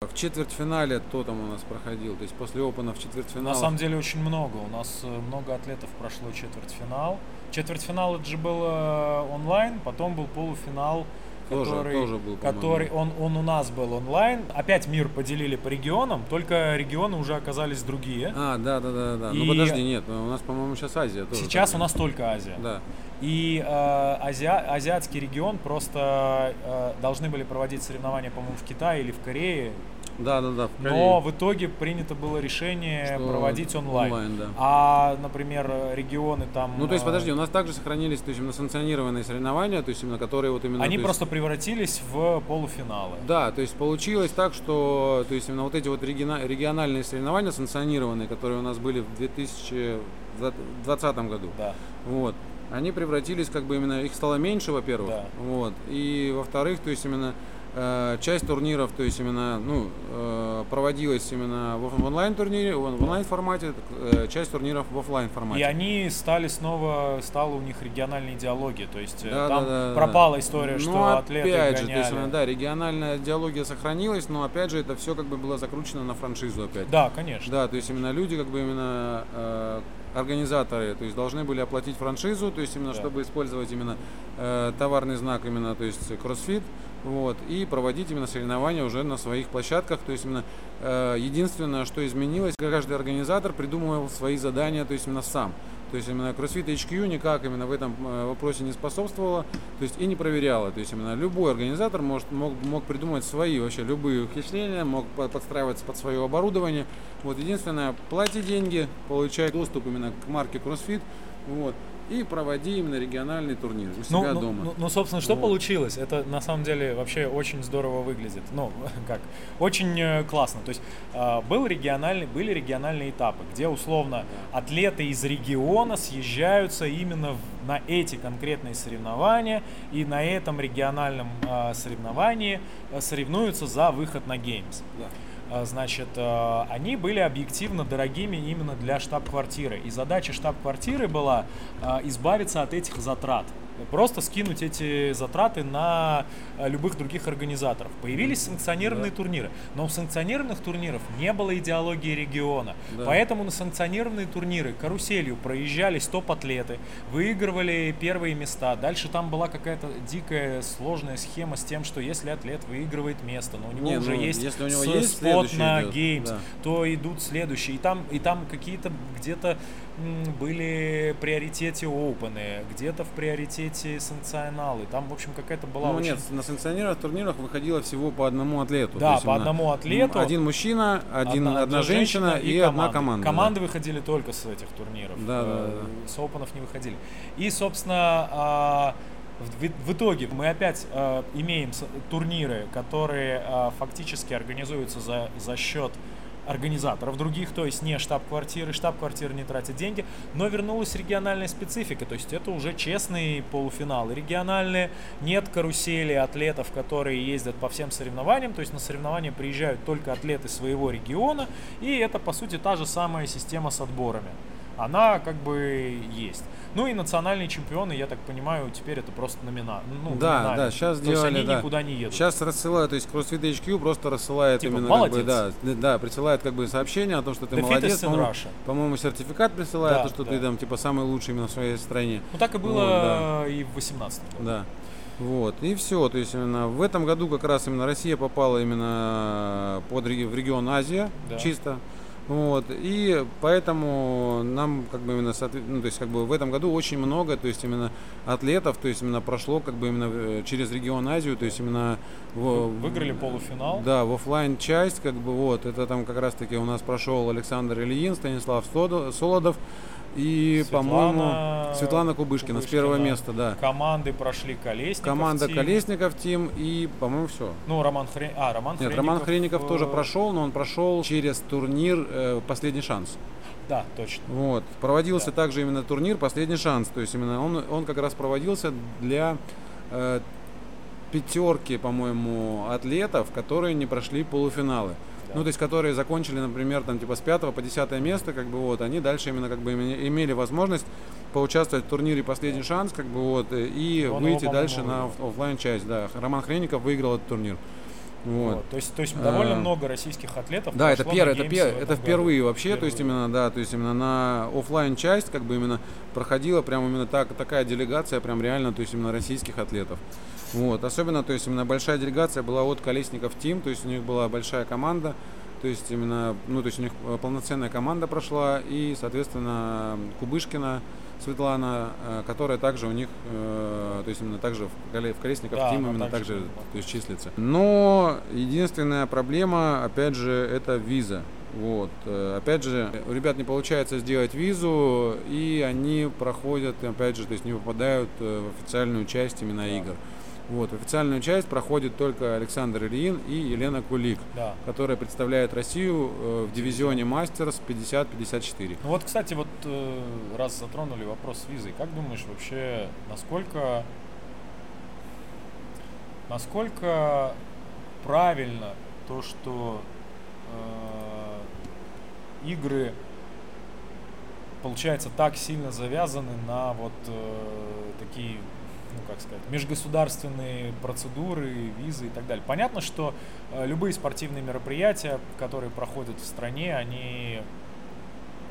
B: В четвертьфинале кто там у нас проходил, то есть после опена в четвертьфинале.
A: На самом деле очень много. У нас э, много атлетов прошло четвертьфинал. Четвертьфинал это же был э, онлайн, потом был полуфинал,
B: Тоже-
A: который,
B: тоже был,
A: который он, он у нас был онлайн. Опять мир поделили по регионам, только регионы уже оказались другие.
B: А, да, да, да, да.
A: И-
B: Ну подожди, нет, у нас, по-моему, сейчас Азия тоже.
A: Сейчас
B: так.
A: у нас только Азия.
B: Да.
A: И э, азиа- азиатский регион просто э, должны были проводить соревнования, по-моему, в Китае или в Корее.
B: Да, да, да. в
A: Но в итоге принято было решение
B: Что
A: проводить онлайн.
B: онлайн, да.
A: А, например, регионы там...
B: Ну, то есть,
A: э,
B: подожди, у нас также сохранились, то есть, именно санкционированные соревнования, то есть, именно которые вот именно...
A: Они
B: есть-
A: просто превратились в полуфиналы.
B: Да, то есть получилось так, что то есть именно вот эти вот региона- региональные соревнования санкционированные, которые у нас были в 2020 году,
A: Да.
B: вот, они превратились как бы именно, их стало меньше, во-первых,
A: Да.
B: вот, и во-вторых, то есть именно часть турниров, то есть именно, ну, э, проводилась именно в, в онлайн-турнире, в, в онлайн-формате, э, часть турниров в офлайн формате.
A: И они стали снова, стала у них региональная идеология, то есть э,
B: Да,
A: там
B: да, да,
A: пропала
B: да.
A: история,
B: Ну,
A: что атлеты
B: опять же, то
A: гоняли.
B: есть, именно, да, региональная идеология сохранилась, но опять же это все как бы было закручено на франшизу опять.
A: Да, конечно.
B: Да, то есть именно люди, как бы именно э, организаторы, то есть должны были оплатить франшизу, то есть именно
A: Да.
B: чтобы использовать именно э, товарный знак именно, то есть CrossFit, вот, и проводить именно соревнования уже на своих площадках, то есть именно э, единственное, что изменилось, каждый организатор придумывал свои задания, то есть именно сам. То есть именно CrossFit HQ никак именно в этом э, вопросе не способствовало, то есть и не проверяло. То есть именно любой организатор может, мог, мог придумать свои вообще любые ухищрения, мог по- подстраиваться под свое оборудование. Вот единственное, плати деньги, получай доступ именно к марке CrossFit, вот, и проводи именно региональный турнир у
A: Ну,
B: себя
A: ну,
B: дома.
A: ну, ну, собственно, что
B: Вот.
A: получилось? Это на самом деле вообще очень здорово выглядит. Ну, как, очень э, классно. То есть э, был региональный, были региональные этапы, где условно атлеты из региона съезжаются именно в- на эти конкретные соревнования и на этом региональном э, соревновании э, соревнуются за выход на Games.
B: Да.
A: А, Значит, э, они были объективно дорогими именно для штаб-квартиры. И задача штаб-квартиры была э, избавиться от этих затрат. Просто скинуть эти затраты на э, любых других организаторов. Появились санкционированные турниры. Но у санкционированных турниров не было идеологии региона.
B: Да.
A: Поэтому на санкционированные турниры каруселью проезжались топ-атлеты, выигрывали первые места. Дальше там была какая-то дикая сложная схема с тем, что если атлет выигрывает место, но у него
B: Не,
A: уже
B: ну,
A: есть
B: если у него есть
A: спот на
B: идет,
A: Games,
B: да.
A: то идут следующие. И там, и там какие-то где-то были в приоритете опены, где-то в приоритете санкционалы. Там, в общем, какая-то была
B: Ну
A: очень...
B: нет, на санкционированных турнирах выходило всего по одному атлету.
A: Да, по одному атлету.
B: Один мужчина, один, одна, женщина, и, одна команда. да.
A: Команды выходили только с этих турниров.
B: Да, да,
A: Э, С опенов не выходили. И, собственно, а, в, итоге мы опять а, имеем турниры, которые а, фактически организуются за, за счет организаторов других, то есть не штаб-квартиры, штаб-квартиры не тратят деньги, но вернулась региональная специфика, то есть это уже честные полуфиналы региональные, нет карусели атлетов, которые ездят по всем соревнованиям, то есть на соревнования приезжают только атлеты своего региона, и это по сути та же самая система с отборами. Она как бы есть. Ну и национальные чемпионы, я так понимаю, теперь это просто номина. Ну,
B: Да,
A: номинально.
B: да, сейчас
A: То есть
B: сделали,
A: они
B: да.
A: никуда не едут.
B: Сейчас рассылают, то есть CrossFit HQ просто рассылает
A: Типа,
B: именно,
A: молодец.
B: как бы, да, да, присылает как бы сообщение о том, что ты
A: The
B: молодец, по-моему, по-моему, сертификат присылает,
A: Да,
B: то, что
A: да.
B: ты там типа самый лучший именно в своей стране.
A: Ну так и было
B: Вот, да.
A: и в 18 году.
B: Да. Вот, и все, то есть именно в этом году как раз именно Россия попала именно под в регион Азия,
A: Да.
B: чисто. Вот, и поэтому нам как бы именно, ну, то есть как бы в этом году очень много, то есть именно атлетов, то есть именно прошло как бы именно э, через регион Азию, то есть именно в-
A: Выиграли полуфинал.
B: да, в офлайн часть, как бы вот, это там как раз таки у нас прошел Александр Ильин, Станислав Солодов, И, по-моему, Светлана Кубышкина, с первого
A: Кубышкина.
B: места, да.
A: Команды прошли Колесников.
B: Команда
A: Тим.
B: Колесников Тим и, по-моему, все.
A: Ну, Роман Хрен... А, Роман
B: Нет,
A: Хренников.
B: Роман Хренников тоже
A: э,
B: прошел, но он прошел через турнир э, «Последний шанс».
A: Да, точно.
B: Вот. Проводился
A: Да.
B: также именно турнир «Последний шанс». То есть именно он, он как раз проводился для э, пятерки, по-моему, атлетов, которые не прошли полуфиналы. Ну, то есть, которые закончили, например, там, типа, с пятого по десятое место, как бы, вот, они дальше именно, как бы, име- имели возможность поучаствовать в турнире «Последний шанс», как бы, вот, и
A: Он его,
B: выйти
A: по-моему,
B: дальше на
A: выиграл.
B: оф- оффлайн часть, да. Роман Хренников выиграл этот турнир. Вот.
A: Вот. То есть, то есть довольно
B: А,
A: много российских атлетов.
B: Да, это первое, это, пер- это
A: этом году.
B: впервые вообще, то есть
A: Впервые.
B: именно, да, то есть именно на оффлайн часть, как бы именно проходила прям именно так, такая делегация, прям реально, то есть именно российских атлетов. Вот, особенно, то есть именно большая делегация была от Колесников Тим, то есть у них была большая команда, то есть именно, ну, то есть у них э, полноценная команда прошла, и, соответственно, Кубышкина Светлана, э, которая также у них, э, то есть именно также в, Коле- в Колесников
A: Да,
B: Тим именно
A: также
B: также, то есть числится. Но единственная проблема, опять же, это виза. Вот. Опять же, у ребят не получается сделать визу, и они проходят, опять же, то есть не попадают в официальную часть именно
A: Да.
B: игр. Вот, официальную часть проходит только Александр Ильин и Елена Кулик,
A: Да.
B: которая представляет Россию э, в дивизионе мастерс 50-54.
A: Ну вот, кстати, вот э, раз затронули вопрос с визой, как думаешь вообще, насколько, насколько правильно то, что э, игры, получается, так сильно завязаны на вот э, такие, как сказать, межгосударственные процедуры, визы и так далее. Понятно, что э, любые спортивные мероприятия, которые проходят в стране, они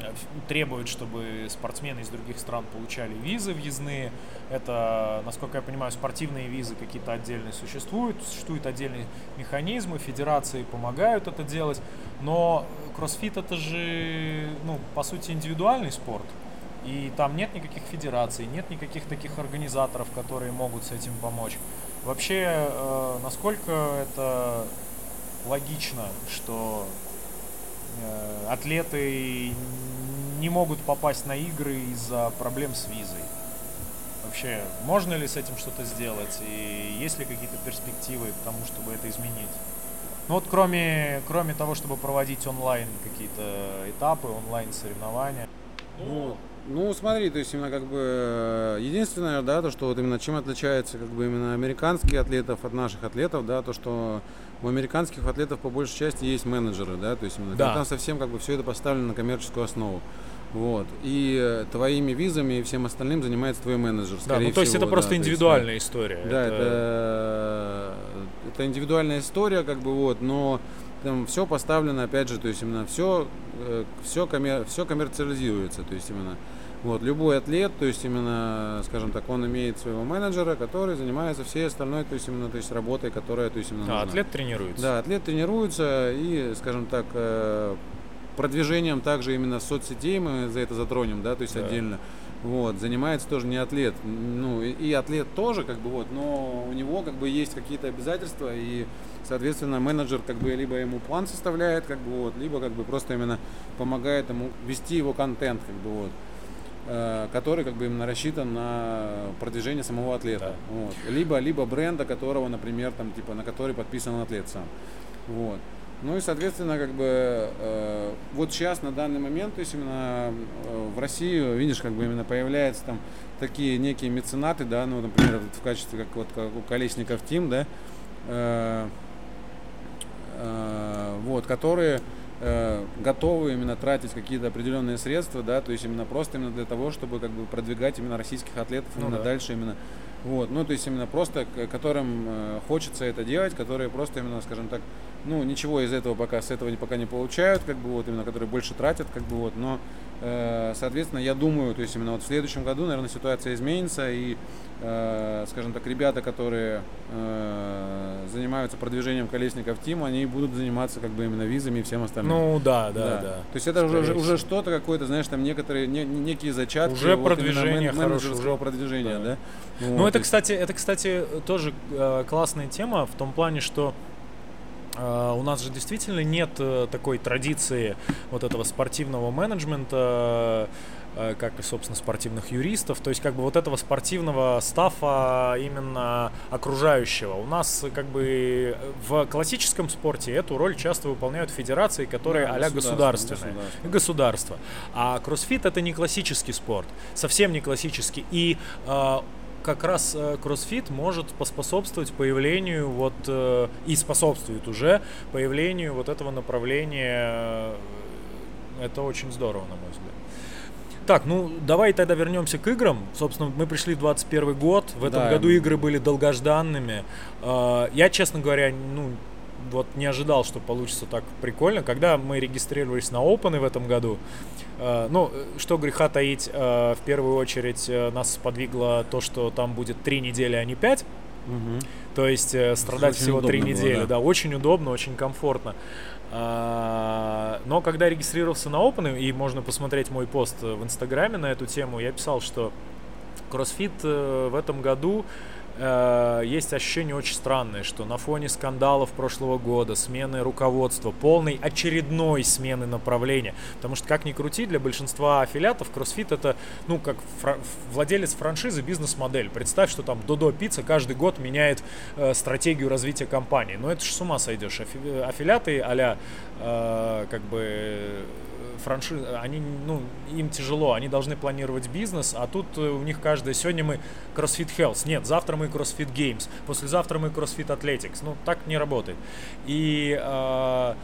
A: э, требуют, чтобы спортсмены из других стран получали визы въездные. Это, насколько я понимаю, спортивные визы какие-то отдельные существуют, существуют отдельные механизмы, федерации помогают это делать, но кроссфит это же, ну, по сути, индивидуальный спорт. И там нет никаких федераций, нет никаких таких организаторов, которые могут с этим помочь. Вообще, э, насколько это логично, что э, атлеты не могут попасть на игры из-за проблем с визой. Вообще, можно ли с этим что-то сделать? И есть ли какие-то перспективы к тому, чтобы это изменить? Ну вот кроме, кроме того, чтобы проводить онлайн какие-то этапы, онлайн соревнования.
B: Ну, ну, смотри, то есть именно как бы э, единственное, да, то, что вот именно чем отличается как бы именно американских атлетов от наших атлетов, да, то, что у американских атлетов по большей части есть менеджеры, да, то есть именно
A: Да.
B: там совсем как бы все это поставлено на коммерческую основу. Вот. И э, твоими визами и всем остальным занимается твой менеджер.
A: Да, ну то есть
B: всего,
A: это просто
B: да, то есть,
A: индивидуальная история.
B: да, это, это индивидуальная история, как бы вот, но там все поставлено, опять же, то есть именно все, все, коммер, все коммерциализируется, то есть именно вот любой атлет, то есть именно, скажем так, он имеет своего менеджера, который занимается всей остальной, то есть именно, то есть работой, которая, то есть именно
A: А,
B: нужна.
A: атлет тренируется.
B: Да, атлет тренируется и, скажем так, э, продвижением также именно соцсетей мы за это затронем, да, то есть
A: Да.
B: отдельно. Вот, занимается тоже не атлет. Ну, и, и атлет тоже, как бы, вот, но у него, как бы, есть какие-то обязательства, и, соответственно, менеджер, как бы, либо ему план составляет, как бы, вот, либо, как бы, просто именно помогает ему вести его контент, как бы, вот который как бы именно рассчитан на продвижение самого атлета. Вот. Либо, либо бренда, которого, например, там, типа, на который подписан атлет сам. Вот. Ну и, соответственно, как бы э, вот сейчас на данный момент, то есть именно э, в России, видишь, как бы именно появляются там такие некие меценаты, да, ну, например, в качестве, как вот как у Колесников Тим, да, э, э, вот, которые э, готовы именно тратить какие-то определенные средства, да, то есть именно просто именно для того, чтобы как бы продвигать именно российских атлетов
A: Ну
B: именно
A: да.
B: дальше именно. Вот, ну, то есть именно просто, к- которым э, хочется это делать, которые просто именно, скажем так, ну, ничего из этого пока, с этого пока не получают, как бы вот, именно, которые больше тратят, как бы вот, но, э, соответственно, я думаю, то есть именно вот в следующем году, наверное, ситуация изменится, и, скажем так, ребята, которые э, занимаются продвижением колесников Тим, они будут заниматься как бы именно визами и всем остальным.
A: Ну да, да, да.
B: То есть это уже,
A: Скорее
B: уже, что-то какое-то, знаешь, там некоторые, не- некие зачатки.
A: Уже
B: вот
A: продвижение
B: мен- менеджерского
A: уже-
B: продвижения,
A: да.
B: да.
A: Ну,
B: Вот,
A: это, кстати, это, кстати, тоже э, классная тема в том плане, что э, у нас же действительно нет э, такой традиции вот этого спортивного менеджмента. Э, как и, собственно, спортивных юристов. То есть, как бы вот этого спортивного стафа именно окружающего. У нас, как бы, в классическом спорте эту роль часто выполняют федерации, которые да, а-ля государственные. Государство. Государство. А кроссфит это не классический спорт. Совсем не классический. И э, как раз э, кроссфит может поспособствовать появлению вот э, и способствует уже появлению вот этого направления. Это очень здорово, на мой взгляд. Так, ну давай тогда вернемся к играм. Собственно, мы пришли в 21 год. В этом да. году игры были долгожданными. А, я, честно говоря, ну вот не ожидал, что получится так прикольно. Когда мы регистрировались на Open в этом году, а, ну, что греха таить, а, в первую очередь э, нас сподвигло то, что там будет три недели, а не пять. Угу. То есть э, страдать очень всего три недели, было, да. да, очень удобно, очень комфортно. А, но когда регистрировался на Open, и можно посмотреть мой пост в Инстаграме на эту тему, я писал, что CrossFit э, в этом году э, есть ощущение очень странное, что на фоне скандалов прошлого года, смены руководства, полной очередной смены направления, потому что, как ни крути, для большинства аффилиатов кроссфит это, ну, как фра- владелец франшизы, бизнес-модель. Представь, что там Додо Пицца каждый год меняет э, стратегию развития компании. Но это же с ума сойдешь. Аффилиаты а э, как бы франшизы, они, ну, им тяжело, они должны планировать бизнес, а тут у них каждое, сегодня мы CrossFit Health, нет, завтра мы CrossFit Games, послезавтра мы CrossFit Athletics, ну, так не работает. И э,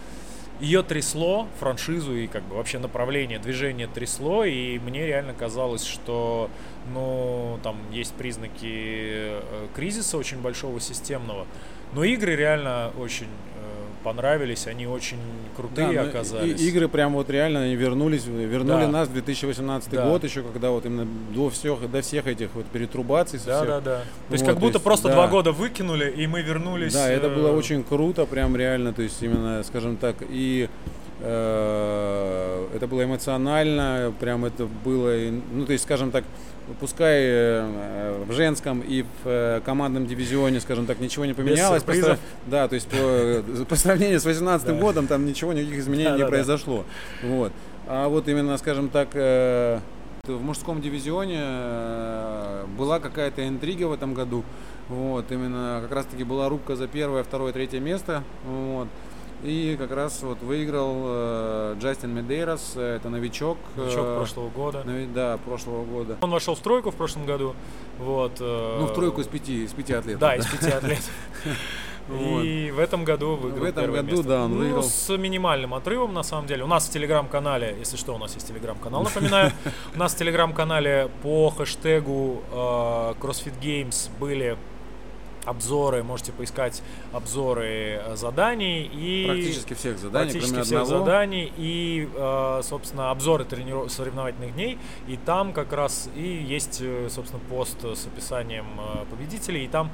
A: ее трясло, франшизу и как бы вообще направление движения трясло, и мне реально казалось, что, ну, там есть признаки э, кризиса очень большого системного, но игры реально очень понравились, они очень крутые да, оказались.
B: И, игры прям вот реально они вернулись, вернули да. нас в 2018 да. год еще, когда вот именно до всех, до всех этих вот перетрубаций.
A: Да, всех. да, да. То вот, есть как будто есть, просто да. два года выкинули, и мы вернулись.
B: Да, это было э, очень круто, прям реально, то есть именно, скажем так, и э, это было эмоционально, прям это было, ну то есть, скажем так, пускай э, в женском и в э, командном дивизионе, скажем так, ничего не поменялось. Без по, да, то есть по, по сравнению с 2018 да. годом там ничего, никаких изменений да, не да, произошло. Да. Вот. А вот именно, скажем так, э, в мужском дивизионе была какая-то интрига в этом году. Вот, именно как раз таки была рубка за первое, второе, третье место. Вот. И как раз вот выиграл э, Джастин Медейрос, э, это новичок.
A: Новичок э, прошлого года.
B: Нови, да, прошлого года.
A: Он вошел в тройку в прошлом году. Вот,
B: э, ну, в тройку из пяти, из пяти атлетов.
A: Да, из пяти атлетов. И в этом году выиграл
B: В этом году,
A: место.
B: да, он ну, выиграл.
A: с минимальным отрывом, на самом деле. У нас в телеграм-канале, если что, у нас есть телеграм-канал, напоминаю. У нас в телеграм-канале по хэштегу э, CrossFit Games были обзоры, можете поискать обзоры э, заданий и
B: практически всех заданий,
A: практически кроме всех одного. заданий и, э, собственно, обзоры трениров... соревновательных дней. И там как раз и есть, э, собственно, пост с описанием победителей. И там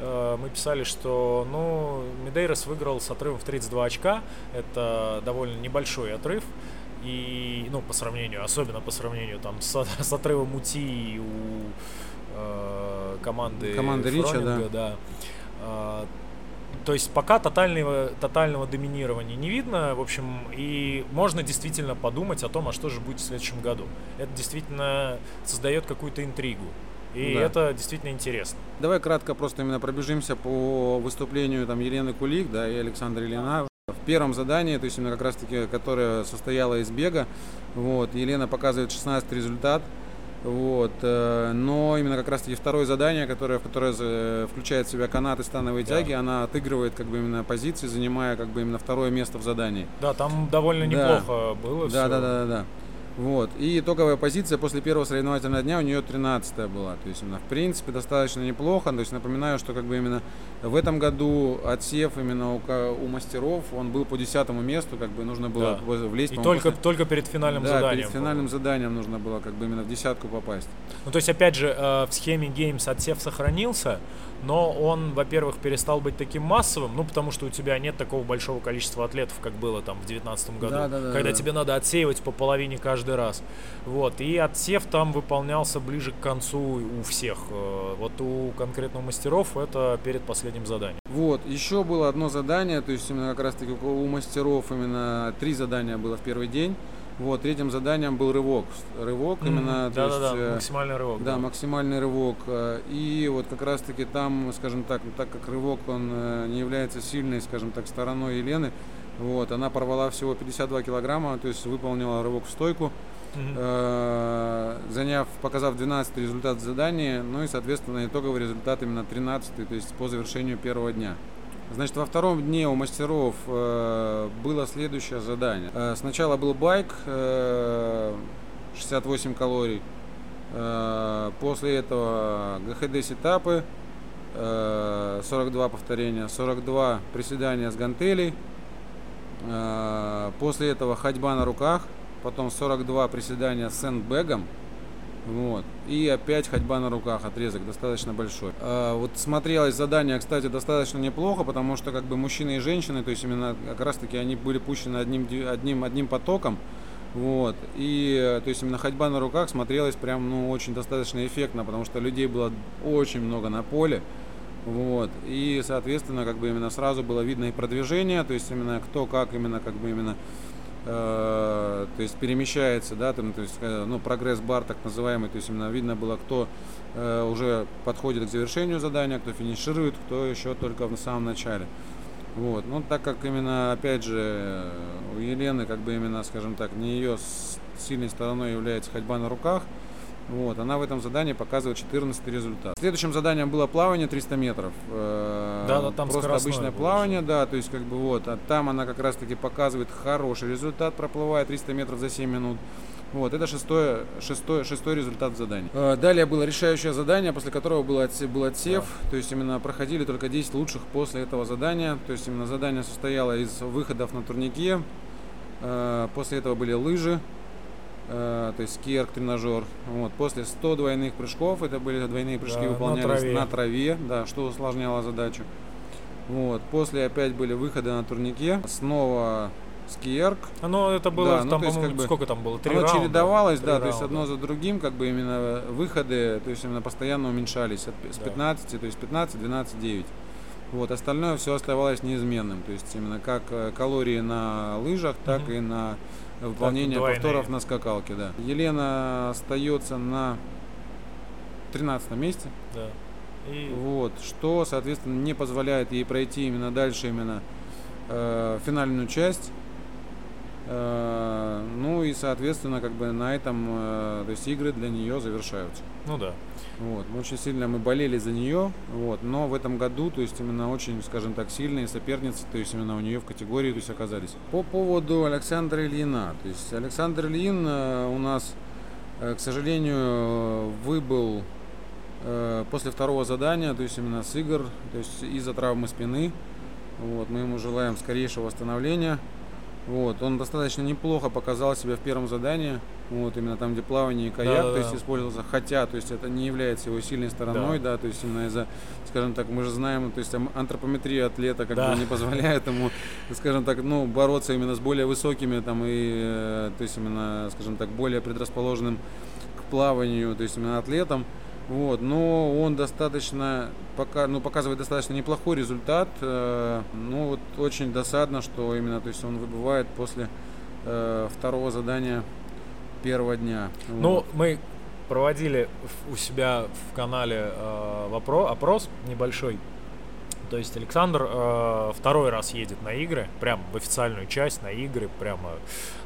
A: мы писали, что, ну, Медейрос выиграл с отрывом в 32 очка. Это довольно небольшой отрыв. И, ну, по сравнению, особенно по сравнению там с, с отрывом УТИ у э, команды,
B: команды Рича, да.
A: да. Э, то есть пока тотального, тотального доминирования не видно, в общем, и можно действительно подумать о том, а что же будет в следующем году. Это действительно создает какую-то интригу. И да. это действительно интересно.
B: Давай кратко просто именно пробежимся по выступлению там Елены Кулик, да, и Александра Ильина. В первом задании, то есть именно как раз таки, которое состояло из бега, вот, Елена показывает 16 результат, вот. Э, но именно как раз-таки второе задание, которое, в которое э, включает в себя канаты становые да. тяги, она отыгрывает как бы именно позиции, занимая как бы именно второе место в задании.
A: Да, там довольно да. неплохо было.
B: Да, все. да, да, да, да. Вот. И итоговая позиция после первого соревновательного дня у нее 13 была. То есть, именно, в принципе, достаточно неплохо. То есть, напоминаю, что как бы именно в этом году отсев именно у, у мастеров, он был по 10 месту, как бы нужно было да. влезть.
A: И только, после... только перед финальным
B: да,
A: заданием.
B: перед финальным заданием нужно было как бы именно в десятку попасть.
A: Ну, то есть, опять же, э, в схеме Games отсев сохранился, но он, во-первых, перестал быть таким массовым, ну, потому что у тебя нет такого большого количества атлетов, как было там в 2019 году, да, да, да, когда да. тебе надо отсеивать по половине каждый раз. Вот, и отсев там выполнялся ближе к концу у всех. Э, вот у конкретного мастеров это перед последним заданием.
B: Вот, еще было одно задание, то есть именно как раз таки у мастеров именно три задания было в первый день. Вот, третьим заданием был рывок. Рывок
A: Мгм.
B: именно, то есть,
A: Да-да-да,
B: э,
A: максимальный рывок.
B: да, максимальный рывок. э, И вот как раз-таки там, скажем так, ну, так как рывок, он э, не является сильной, скажем так, стороной Елены, вот, она порвала всего 52 килограмма, то есть выполнила рывок в стойку, э, заняв, показав 12 результат задания, ну и, соответственно, итоговый результат именно 13, то есть по завершению первого дня. Значит, во втором дне у мастеров э, было следующее задание. Э, сначала был байк, э, 68 калорий. Э, после этого ГХД сетапы, э, 42 повторения, 42 приседания с гантелей. После этого ходьба на руках, потом 42 приседания с сэндбэгом. Вот. И опять ходьба на руках, отрезок достаточно большой. А, вот смотрелось задание, кстати, достаточно неплохо, потому что как бы мужчины и женщины, то есть именно как раз таки они были пущены одним, одним, одним потоком. Вот. И то есть именно ходьба на руках смотрелась прям ну, очень достаточно эффектно, потому что людей было очень много на поле. Вот. И, соответственно, как бы именно сразу было видно и продвижение, то есть именно кто как именно как бы именно то есть перемещается, да, там, то есть, э, ну, прогресс-бар так называемый, то есть именно видно было, кто э, уже подходит к завершению задания, кто финиширует, кто еще только в самом начале. Вот, ну, так как именно, опять же, э, у Елены, как бы именно, скажем так, не ее сильной стороной является ходьба на руках, вот, она в этом задании показывает 14 результат. Следующим заданием было плавание 300 метров. Э,
A: Да, да, там
B: Просто обычное плавание, да, то есть как бы вот, а там она как раз таки показывает хороший результат, проплывая 300 метров за 7 минут. Вот, это шестое, шестое, шестой результат задания. Э, Далее было решающее задание, после которого был, отсе- был отсев, то есть именно проходили только 10 лучших после этого задания. То есть именно задание состояло из выходов на турнике, Э, после этого были лыжи, то есть скерк, тренажер. Вот. После 100 двойных прыжков, это были двойные прыжки,
A: Да, на
B: выполнялись
A: траве.
B: на траве, да, что усложняло задачу. Вот. После опять были выходы на турнике, снова скерк.
A: Оно это было,
B: Да, ну,
A: там,
B: то есть, как бы
A: сколько там было? Три
B: Оно
A: раунда?
B: чередовалось, да, то есть
A: раунда.
B: одно за другим, как бы именно выходы, то есть именно постоянно уменьшались от, с
A: Да.
B: 15, то есть 15, 12, 9. Вот, остальное все оставалось неизменным, то есть именно как э, калории на лыжах, так
A: Мгм.
B: и на выполнение
A: двойные.
B: повторов на скакалке, да. Елена остается на 13 месте,
A: Да. И
B: вот, что, соответственно, не позволяет ей пройти именно дальше именно э, финальную часть. Э, ну и, соответственно, как бы на этом, э, то есть игры для нее завершаются.
A: ну да.
B: Вот, очень сильно мы болели за нее, вот, но в этом году, то есть именно очень, скажем так, сильные соперницы, то есть именно у нее в категории, то есть оказались. По поводу Александра Ильина, то есть Александр Ильин э, у нас, э, к сожалению, выбыл э, после второго задания, то есть именно с игр, то есть из-за травмы спины. Вот, мы ему желаем скорейшего восстановления. Вот, он достаточно неплохо показал себя в первом задании. Вот, именно там, где плавание и каяк, то есть использовался. Хотя, то есть это не является его сильной стороной, да, то есть именно из-за, скажем так, мы же знаем, то есть антропометрия атлета как
A: Да.
B: бы не позволяет ему, скажем так, ну, бороться именно с более высокими там и, э, то есть именно, скажем так, более предрасположенным к плаванию, то есть именно атлетом. Вот, но он достаточно пока, ну, показывает достаточно неплохой результат. э, ну вот очень досадно, что именно, то есть он выбывает после э, второго задания первого дня.
A: Ну,
B: Вот.
A: мы проводили у себя в канале э, вопро- опрос небольшой. То есть Александр э, второй раз едет на игры, прям в официальную часть, на игры, прямо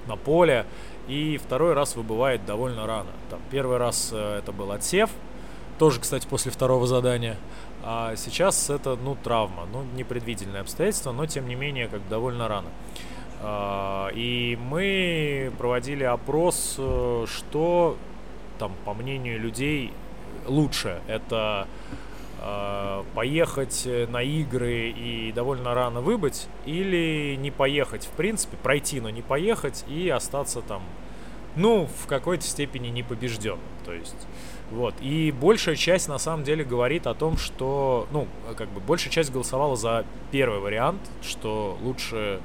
A: на поле. И второй раз выбывает довольно рано. Там, первый раз э, это был отсев, тоже, кстати, после второго задания. А сейчас это, ну, травма, ну, непредвиденное обстоятельство, но, тем не менее, как довольно рано. И мы проводили опрос, э, что там, по мнению людей, лучше. Это э, поехать на игры и довольно рано выбыть, или не поехать, в принципе, пройти, но не поехать и остаться там, ну, в какой-то степени не побежден. То есть, вот. И большая часть, на самом деле, говорит о том, что, ну, как бы, большая часть голосовала за первый вариант, что лучше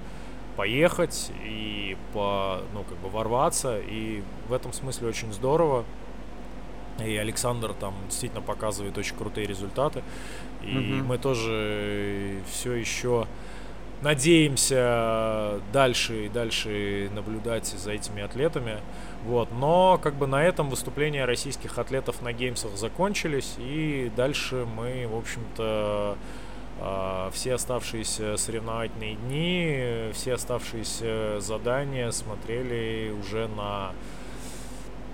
A: поехать и по, ну, как бы ворваться, и в этом смысле очень здорово. И Александр там действительно показывает очень крутые результаты. И
B: Мгм.
A: мы тоже все еще надеемся дальше и дальше наблюдать за этими атлетами. Вот. Но как бы на этом выступления российских атлетов на геймсах закончились, и дальше мы, в общем-то, все оставшиеся соревновательные дни, все оставшиеся задания смотрели уже на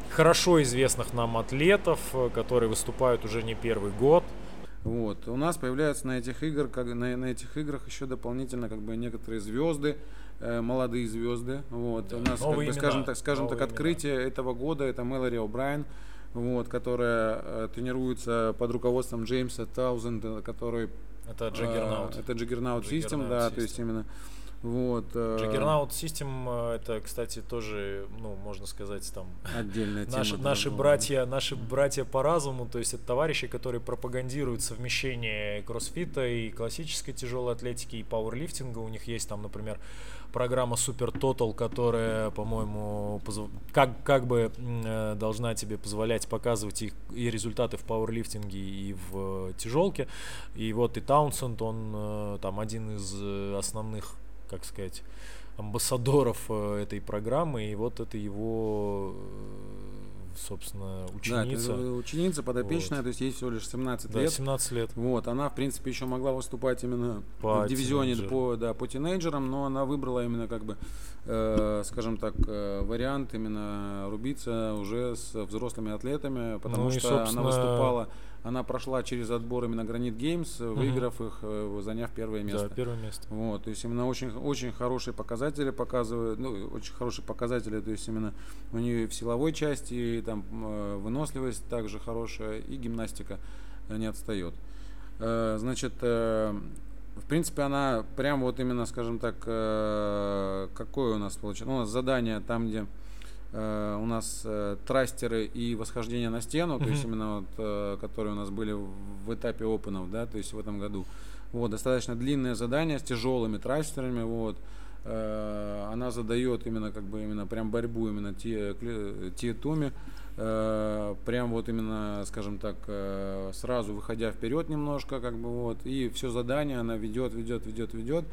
A: хорошо известных нам атлетов, которые выступают уже не первый год.
B: Вот. У нас появляются на этих, игр, как, на, на этих играх еще дополнительно как бы некоторые звезды, э, молодые звезды. Вот. Да, У нас, как бы, скажем так, скажем так, открытие имена. этого года это Мэлори О'Брайен, вот, которая э, тренируется под руководством Джеймса Таузенда, который...
A: Это Juggernaut.
B: Э, это Juggernaut System, да, то есть именно вот,
A: Juggernaut System это, кстати, тоже, ну, можно сказать, там
B: отдельная тема.
A: Наши, наши братья, наши братья по разуму, то есть это товарищи, которые пропагандируют совмещение кроссфита и классической тяжелой атлетики и пауэрлифтинга. У них есть там, например, программа Super Total, которая, по-моему, как, как бы э, должна тебе позволять показывать их и результаты в пауэрлифтинге и в тяжелке. И вот и Таунсенд, он э, там один из э, основных как сказать, амбассадоров э, этой программы, и вот это его э, собственно, ученица. Да,
B: ученица подопечная, вот. то есть ей всего лишь 17
A: да,
B: лет.
A: 17 лет.
B: Вот, она, в принципе, еще могла выступать именно по в дивизионе по, да, по тинейджерам, но она выбрала именно, как бы, э, скажем так, э, вариант именно рубиться уже с взрослыми атлетами, потому ну, что и, она выступала она прошла через отбор именно Гранит Геймс, угу. выиграв их, э, заняв первое место.
A: Да, первое место.
B: Вот, то есть именно очень, очень хорошие показатели показывают, ну, очень хорошие показатели, то есть именно у нее в силовой части, и там э, выносливость также хорошая, и гимнастика не отстает. Э, значит, в принципе, она прям вот именно, скажем так, какое у нас получилось? Ну, у нас задание там, где Э, у нас э, трастеры и восхождение на стену, mm-hmm. то есть именно вот, э, которые у нас были в этапе опенов, да, то есть в этом году. Вот, достаточно длинное задание с тяжелыми трастерами, вот. Она задает именно как бы именно прям борьбу именно те, те туми, прям вот именно, скажем так, сразу выходя вперед немножко, как бы вот, и все задание она ведет, ведет, ведет, ведет,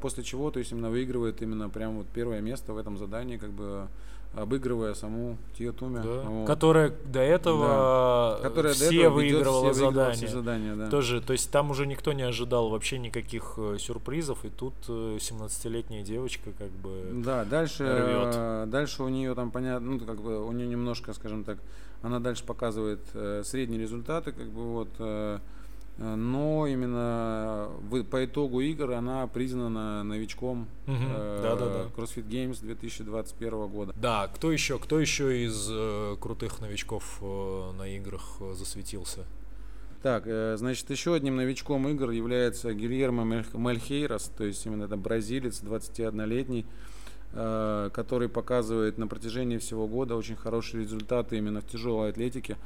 B: после чего, то есть именно выигрывает именно прям вот первое место в этом задании, как бы обыгрывая саму Тиотуми.
A: Да. Вот. Которая до этого да. Которая все до этого выигрывала все задания. задания да. Тоже, то есть там уже никто не ожидал вообще никаких э, сюрпризов, и тут 17-летняя э, девочка как бы
B: Да, дальше, рвет. Э, дальше у нее там понятно, ну как бы у нее немножко, скажем так, она дальше показывает э, средние результаты, как бы вот э, Э, но именно в, по итогу игр она признана новичком угу. э, да, да, да. CrossFit Games 2021 года.
A: Да, кто еще, кто еще из э, крутых новичков э, на играх э, засветился?
B: Так, э, значит, еще одним новичком игр является Гильермо Мальхейрос, то есть именно это бразилец, 21-летний, э, который показывает на протяжении всего года очень хорошие результаты именно в тяжелой атлетике.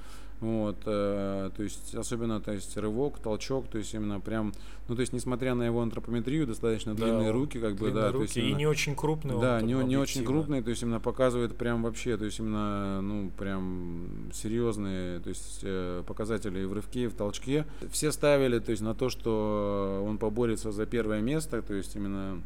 B: Вот, э, то есть особенно, то есть рывок, толчок, то есть именно прям, ну то есть несмотря на его антропометрию, достаточно да, длинные руки, как бы, да,
A: руки,
B: то есть
A: именно, и не очень крупный,
B: да, не, не очень крупный, то есть именно показывает прям вообще, то есть именно, ну прям серьезные, то есть э, показатели и в рывке, и в толчке. Все ставили, то есть на то, что он поборется за первое место, то есть именно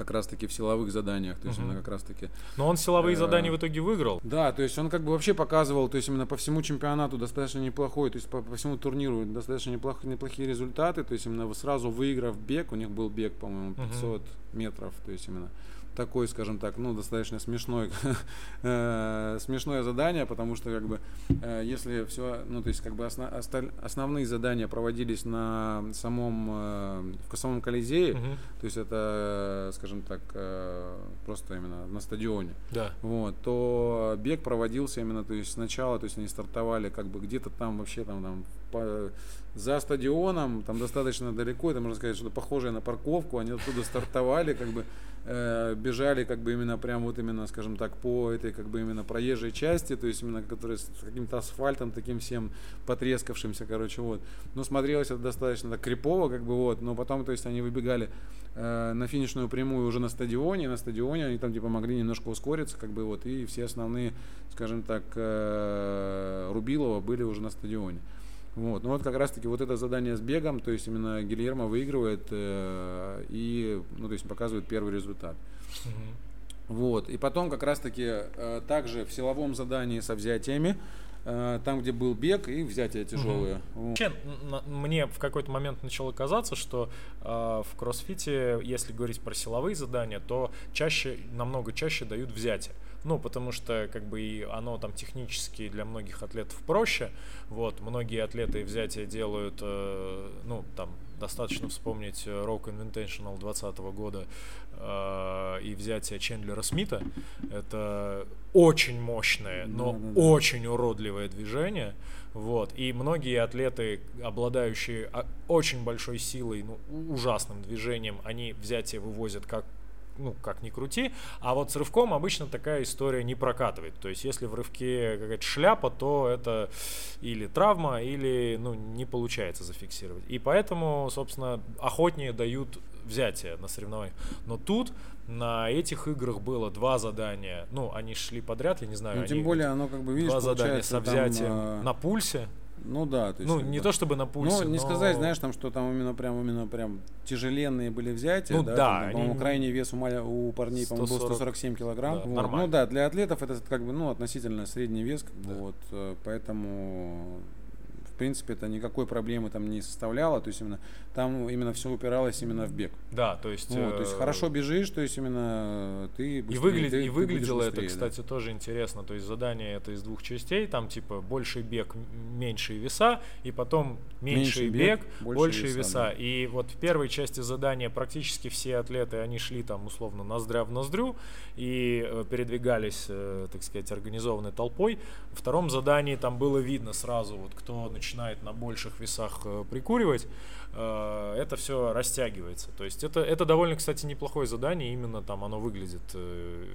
B: как раз-таки в силовых заданиях, то есть uh-huh. именно как раз-таки.
A: Но он силовые э- задания в итоге выиграл.
B: Да, то есть он как бы вообще показывал, то есть именно по всему чемпионату достаточно неплохой, то есть по, по всему турниру достаточно неплох, неплохие результаты, то есть именно сразу выиграв бег, у них был бег, по-моему, 500 uh-huh. метров, то есть именно такой, скажем так, ну, достаточно смешной, э, смешное задание, потому что, как бы, э, если все, ну, то есть, как бы, основ, основные задания проводились на самом, э, в самом Колизее, угу. то есть, это, скажем так, просто именно на стадионе,
A: да.
B: вот, то бег проводился именно, то есть, сначала, то есть, они стартовали, как бы, где-то там вообще, там, там, по, за стадионом, там достаточно далеко, это можно сказать, что-то похожее на парковку, они оттуда стартовали, как бы, э, бежали как бы именно прям вот именно, скажем так, по этой как бы именно проезжей части, то есть именно которая с каким-то асфальтом таким всем потрескавшимся, короче, вот. Но смотрелось это достаточно так крипово, как бы вот, но потом, то есть они выбегали э, на финишную прямую уже на стадионе, на стадионе они там типа могли немножко ускориться, как бы вот, и все основные, скажем так, э, Рубилова были уже на стадионе. Вот. Ну вот как раз-таки вот это задание с бегом, то есть именно Гильермо выигрывает э, и, ну, то есть показывает первый результат. Вот. И потом как раз-таки э, также в силовом задании со взятиями там, где был бег и взятия тяжелые.
A: Угу. Вообще, мне в какой-то момент начало казаться, что э, в кроссфите, если говорить про силовые задания, то чаще, намного чаще дают взятия. Ну, потому что, как бы, и оно там технически для многих атлетов проще. Вот, многие атлеты взятия делают, э, ну, там, достаточно вспомнить Rock Invitational 2020 года э, и взятие Чендлера Смита. Это очень мощное, но да, да, да. очень уродливое движение. Вот. И многие атлеты, обладающие очень большой силой, ну, ужасным движением, они взятие вывозят как ну, как ни крути. А вот с рывком обычно такая история не прокатывает. То есть, если в рывке какая-то шляпа, то это или травма, или, ну, не получается зафиксировать. И поэтому, собственно, охотнее дают взятие на соревнованиях. Но тут на этих играх было два задания. Ну, они шли подряд, я не знаю.
B: Ну, тем более, оно как бы, видишь,
A: Два задания со взятием там, на пульсе.
B: Ну да,
A: то есть. Ну, не то чтобы на пульсе.
B: Ну, не
A: но...
B: сказать, знаешь, там, что там именно прям именно прям тяжеленные были взятия.
A: Ну
B: да,
A: да.
B: Там, они... По-моему, крайний вес у, маля... у парней, 140... по-моему, был 147 килограмм. Да,
A: вот. Нормально.
B: Ну да, для атлетов это как бы, ну, относительно средний вес, как бы, вот, э, поэтому принципе, это никакой проблемы там не составляло, то есть именно там именно все упиралось именно в бег.
A: Да, то есть...
B: Вот, то есть э, хорошо бежишь, то есть именно ты
A: быстрее, И, выглядит, ты, и выглядело быстрее, это, кстати, да. тоже интересно, то есть задание это из двух частей, там типа больший бег, меньшие веса, и потом меньший, меньший бег, бег большие веса. веса. Да. И вот в первой части задания практически все атлеты, они шли там условно ноздря в ноздрю и э, передвигались, э, так сказать, организованной толпой. В втором задании там было видно сразу, вот кто начинает начинает на больших весах э, прикуривать, э, это все растягивается. То есть это, это довольно, кстати, неплохое задание, именно там оно выглядит э,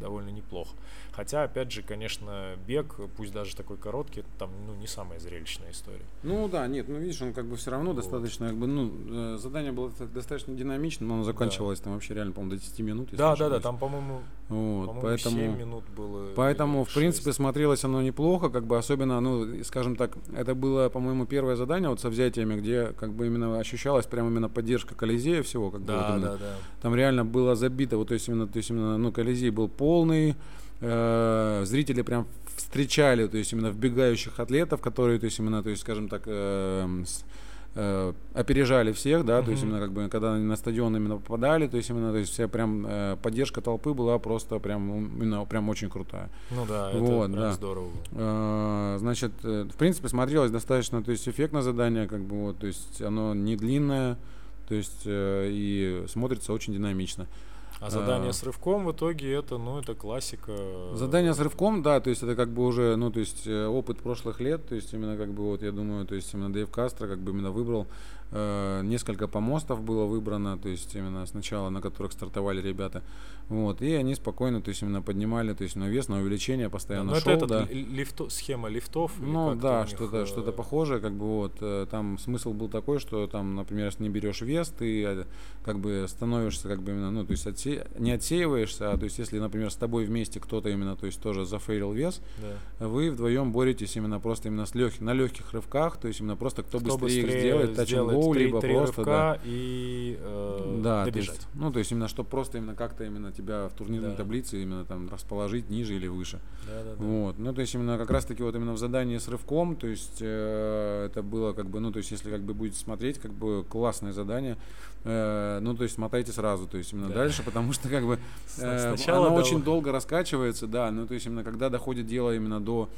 A: довольно неплохо. Хотя, опять же, конечно, бег, пусть даже такой короткий, там ну, не самая зрелищная история.
B: Ну да, нет, ну видишь, он как бы все равно вот. достаточно, как бы, ну, задание было достаточно динамичным, но оно заканчивалось да. там вообще реально, по-моему, до 10 минут.
A: Да, да, да, там, по-моему,
B: вот, по поэтому,
A: 7 минут было.
B: Поэтому, в принципе, смотрелось оно неплохо, как бы особенно, ну, скажем так, это было, по-моему, первое задание вот со взятиями, где как бы именно ощущалась прямо именно поддержка Колизея всего, как
A: да,
B: бы вот именно,
A: да, да.
B: там реально было забито, вот то есть именно, то есть именно, ну, Колизей был полный, э, зрители прям встречали, то есть именно вбегающих атлетов, которые, то есть именно, то есть, скажем так, э, с, э, опережали всех, да, mm-hmm. то есть именно как бы когда они на стадион именно попадали, то есть именно, то есть вся прям э, поддержка толпы была просто прям именно прям очень крутая.
A: Ну да, вот, это прям да. здорово.
B: Э, значит, э, в принципе смотрелось достаточно, то есть эффектное задание, как бы вот, то есть оно не длинное, то есть э, и смотрится очень динамично.
A: А задание а, с рывком в итоге это, ну, это классика.
B: Задание с рывком, да, то есть это как бы уже, ну, то есть э, опыт прошлых лет, то есть именно как бы вот я думаю, то есть именно Дэйв Кастро как бы именно выбрал несколько помостов было выбрано, то есть именно сначала на которых стартовали ребята, вот, и они спокойно, то есть именно поднимали, то есть на вес, на увеличение постоянно
A: да,
B: шел,
A: это
B: да.
A: Лифто, схема лифтов?
B: Ну да, что-то что-то похожее, как бы вот, э, там смысл был такой, что там, например, если не берешь вес, ты э, как бы становишься как бы именно, ну, то есть отсе... не отсеиваешься, а то есть если, например, с тобой вместе кто-то именно, то есть тоже зафейлил вес, да. вы вдвоем боретесь именно просто именно с лег... на легких рывках, то есть именно просто кто, кто быстрее, быстрее их сделает, гоу, либо
A: три
B: просто
A: рывка да. и э,
B: да,
A: добежать.
B: То есть, ну, то есть именно, чтобы просто именно как-то именно тебя в турнирной да. таблице именно там расположить ниже или выше.
A: Да, да, да.
B: Вот. Ну, то есть именно как раз-таки вот именно в задании с рывком, то есть э, это было как бы, ну, то есть если как бы будете смотреть, как бы классное задание, э, ну, то есть мотайте сразу, то есть именно да. дальше, потому что как бы э, оно очень долго раскачивается, да, ну, то есть именно когда доходит дело именно до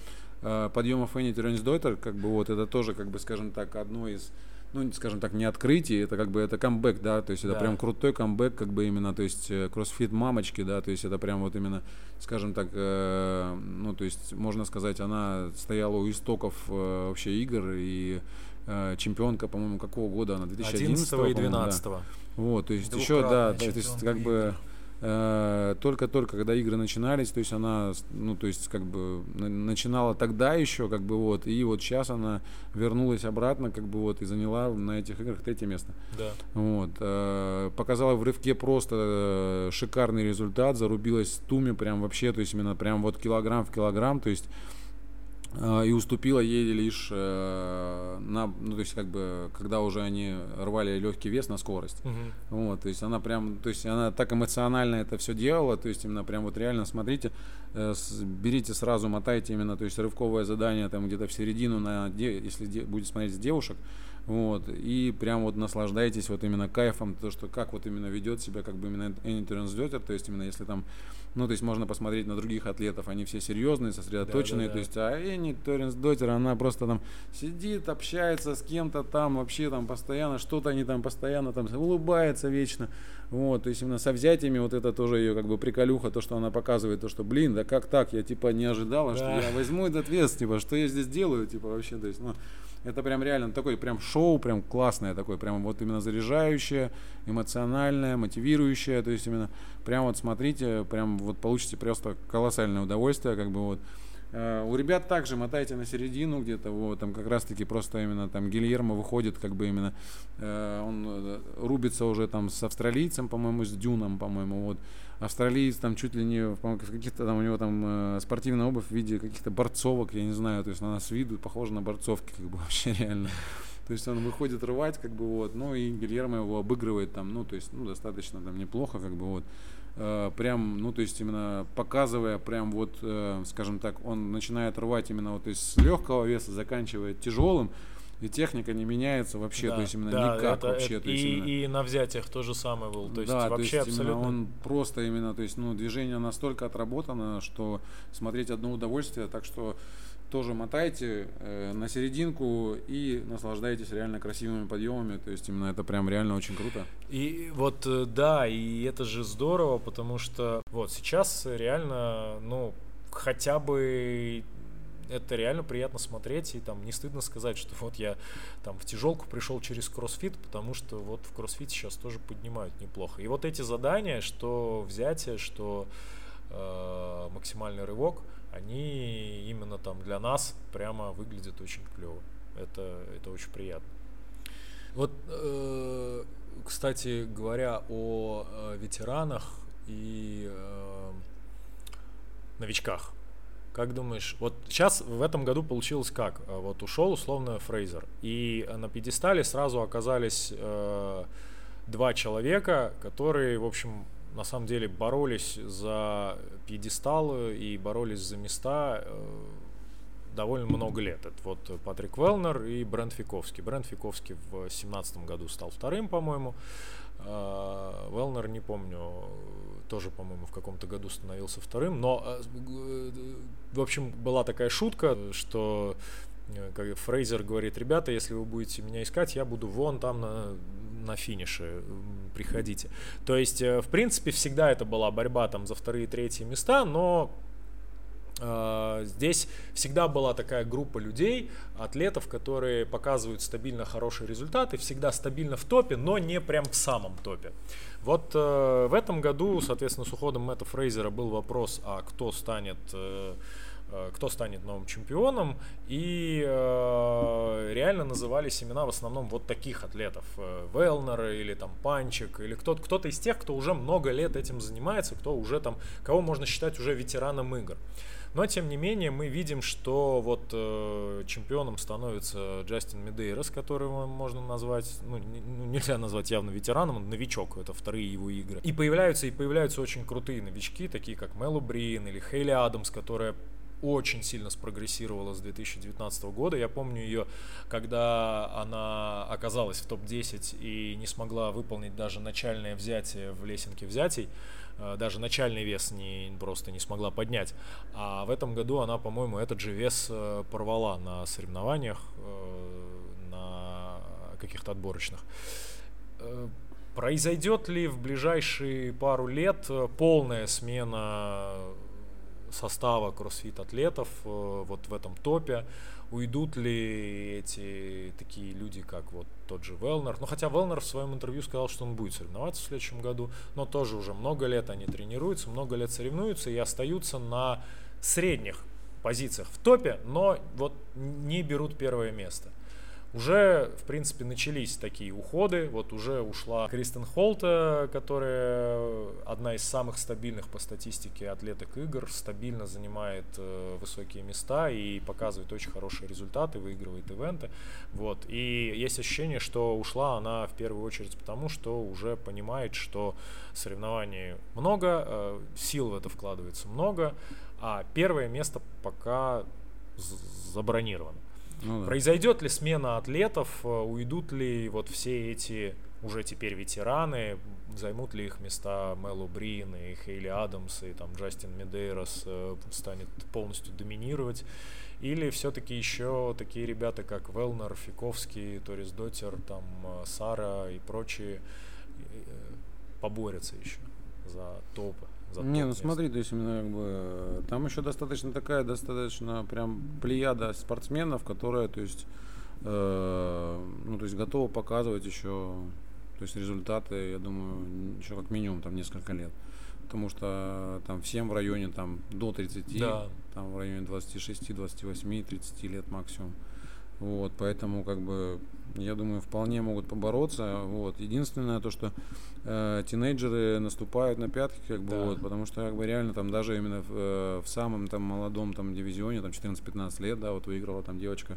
B: э, подъема Фенни Теренсдойтер, как бы вот это тоже, как бы, скажем так, одно из ну, скажем так, не открытие, это как бы это камбэк, да, то есть это да. прям крутой камбэк, как бы именно, то есть э, кроссфит мамочки, да, то есть это прям вот именно, скажем так, э, ну, то есть можно сказать, она стояла у истоков э, вообще игр и э, чемпионка, по-моему, какого года она, 2011
A: и 12
B: да. Вот, то есть еще, да, то есть как бы... Э, только-только, когда игры начинались, то есть она, ну, то есть как бы начинала тогда еще, как бы вот, и вот сейчас она вернулась обратно, как бы вот, и заняла на этих играх третье место.
A: Да.
B: Вот. Э, показала в рывке просто э, шикарный результат, зарубилась в туме прям вообще, то есть именно прям вот килограмм в килограмм, то есть э, и уступила ей лишь э, на, ну, то есть, как бы, когда уже они рвали легкий вес на скорость.
A: Мгм.
B: Вот, то есть она прям, то есть она так эмоционально это все делала, то есть именно прям вот реально смотрите, э, берите сразу, мотайте именно, то есть рывковое задание там где-то в середину, на, если де- будете смотреть с девушек, вот, и прям вот наслаждайтесь вот именно кайфом, то, что как вот именно ведет себя, как бы именно Энни Тернсдотер, то есть именно если там, ну, то есть можно посмотреть на других атлетов, они все серьезные, сосредоточенные,
A: Да-да-да.
B: то есть, а Энни Тернсдотер, она просто там сидит, общается с кем-то там, вообще там постоянно, что-то они там постоянно там улыбается вечно, вот, то есть именно со взятиями вот это тоже ее как бы приколюха, то, что она показывает, то, что, блин, да как так, я типа не ожидала, что
A: Да.
B: я возьму этот вес, типа, что я здесь делаю, типа, вообще, то есть, ну, это прям реально такой прям шоу, прям классное такое, прям вот именно заряжающее, эмоциональное, мотивирующее, то есть именно прям вот смотрите, прям вот получите просто колоссальное удовольствие, как бы вот. Э, У ребят также мотайте на середину где-то, вот, там как раз таки просто именно там Гильермо выходит, как бы именно, э, он э, рубится уже там с австралийцем, по-моему, с Дюном, по-моему, вот. Австралиец там чуть ли не, в каких-то там у него там э, спортивная обувь в виде каких-то борцовок, я не знаю, то есть она с виду похожа на борцовки, как бы вообще реально. То есть он выходит рвать, как бы вот, ну и Гильермо его обыгрывает там, ну то есть, ну достаточно там неплохо, как бы вот. Э, прям, ну то есть именно показывая, прям вот, э, скажем так, он начинает рвать именно вот с легкого веса, заканчивая тяжелым, и техника не меняется вообще,
A: Да,
B: то есть именно
A: да,
B: никак
A: это-
B: вообще,
A: это-
B: то есть
A: и,
B: именно-
A: и на взятиях то же самое было. То есть
B: да,
A: вообще
B: то есть
A: абсолютно.
B: он просто именно, то есть, ну, движение настолько отработано, что смотреть одно удовольствие, так что тоже мотайте э, на серединку и наслаждайтесь реально красивыми подъемами, то есть именно это прям реально очень круто.
A: И вот э, да, и это же здорово, потому что вот сейчас реально, ну, хотя бы это реально приятно смотреть, и там не стыдно сказать, что вот я там в тяжелку пришел через кроссфит, потому что вот в кроссфит сейчас тоже поднимают неплохо. И вот эти задания, что взятие, что э, максимальный рывок, они именно там для нас прямо выглядят очень клево. Это, это очень приятно. Вот, э, кстати говоря, о э, ветеранах и э, новичках. Как думаешь, вот сейчас в этом году получилось как? Э, Вот ушел условно Фрейзер, и на пьедестале сразу оказались э, два человека, которые, в общем, на самом деле боролись за пьедесталы и боролись за места э, довольно много лет. Это вот Патрик Велнер и Брент Фиковский. Брент Фиковский в 2017 году стал вторым, по-моему. А, Велнер, не помню, тоже, по-моему, в каком-то году становился вторым. Но, э, в общем, была такая шутка, что э, как Фрейзер говорит, ребята, если вы будете меня искать, я буду вон там на, на финише, приходите. То есть, э, в принципе, всегда это была борьба там за вторые, третьи места, но э, здесь всегда была такая группа людей, атлетов, которые показывают стабильно хорошие результаты, всегда стабильно в топе, но не прям в самом топе. Вот э, в этом году, соответственно, с уходом Мэтта Фрейзера был вопрос, а кто станет кто станет новым чемпионом, и э, реально назывались имена в основном вот таких атлетов, э, Велнера или там Панчик, или кто-то, кто-то из тех, кто уже много лет этим занимается, кто уже там, кого можно считать уже ветераном игр. Но, тем не менее, мы видим, что вот э, чемпионом становится Джастин Медейрос, которого можно назвать, ну, ну, нельзя назвать явно ветераном, он новичок, это вторые его игры. И появляются, и появляются очень крутые новички, такие как Мелу Брин или Хейли Адамс, которая очень сильно спрогрессировала с 2019 года. Я помню ее, когда она оказалась в топ-10 и не смогла выполнить даже начальное взятие в лесенке взятий. Э, Даже начальный вес не, просто не смогла поднять. А в этом году она, по-моему, этот же вес э, порвала на соревнованиях, э, на каких-то отборочных. Произойдет ли в ближайшие пару лет полная смена состава кроссфит атлетов э, вот в этом топе? Уйдут ли эти такие люди, как вот тот же Велнер? Ну, хотя Велнер в своем интервью сказал, что он будет соревноваться в следующем году, но тоже уже много лет они тренируются, много лет соревнуются и остаются на средних позициях в топе, но вот не берут первое место. Уже, в принципе, начались такие уходы. Вот уже ушла Кристен Холта, которая одна из самых стабильных по статистике атлеток игр, стабильно занимает э, высокие места и показывает очень хорошие результаты, выигрывает ивенты. Вот. И есть ощущение, что ушла она в первую очередь потому, что уже понимает, что соревнований много, э, сил в это вкладывается много, а первое место пока забронировано. Ну, да. Произойдет ли смена атлетов, э, уйдут ли вот все эти уже теперь ветераны, займут ли их места Мелу Брин и Хейли Адамс и там Джастин Медейрос э, станет полностью доминировать, или все-таки еще такие ребята, как Велнер, Фиковский, Торис Дотер, там э, Сара и прочие поборются еще за топы?
B: Не, ну смотри, то есть именно как бы там еще достаточно такая, достаточно прям плеяда спортсменов, которая, то есть, э, ну то есть готова показывать еще, то есть результаты, я думаю, еще как минимум там несколько лет. Потому что там всем в районе там до 30, да. там в районе 26, 28, 30 лет максимум. Вот, поэтому как бы я думаю, вполне могут побороться. Вот. Единственное то, что э, тинейджеры наступают на пятки, как бы, да. вот, потому что как бы реально там даже именно в, э, в самом там молодом там дивизионе, там 14-15 лет, да, вот выиграла там девочка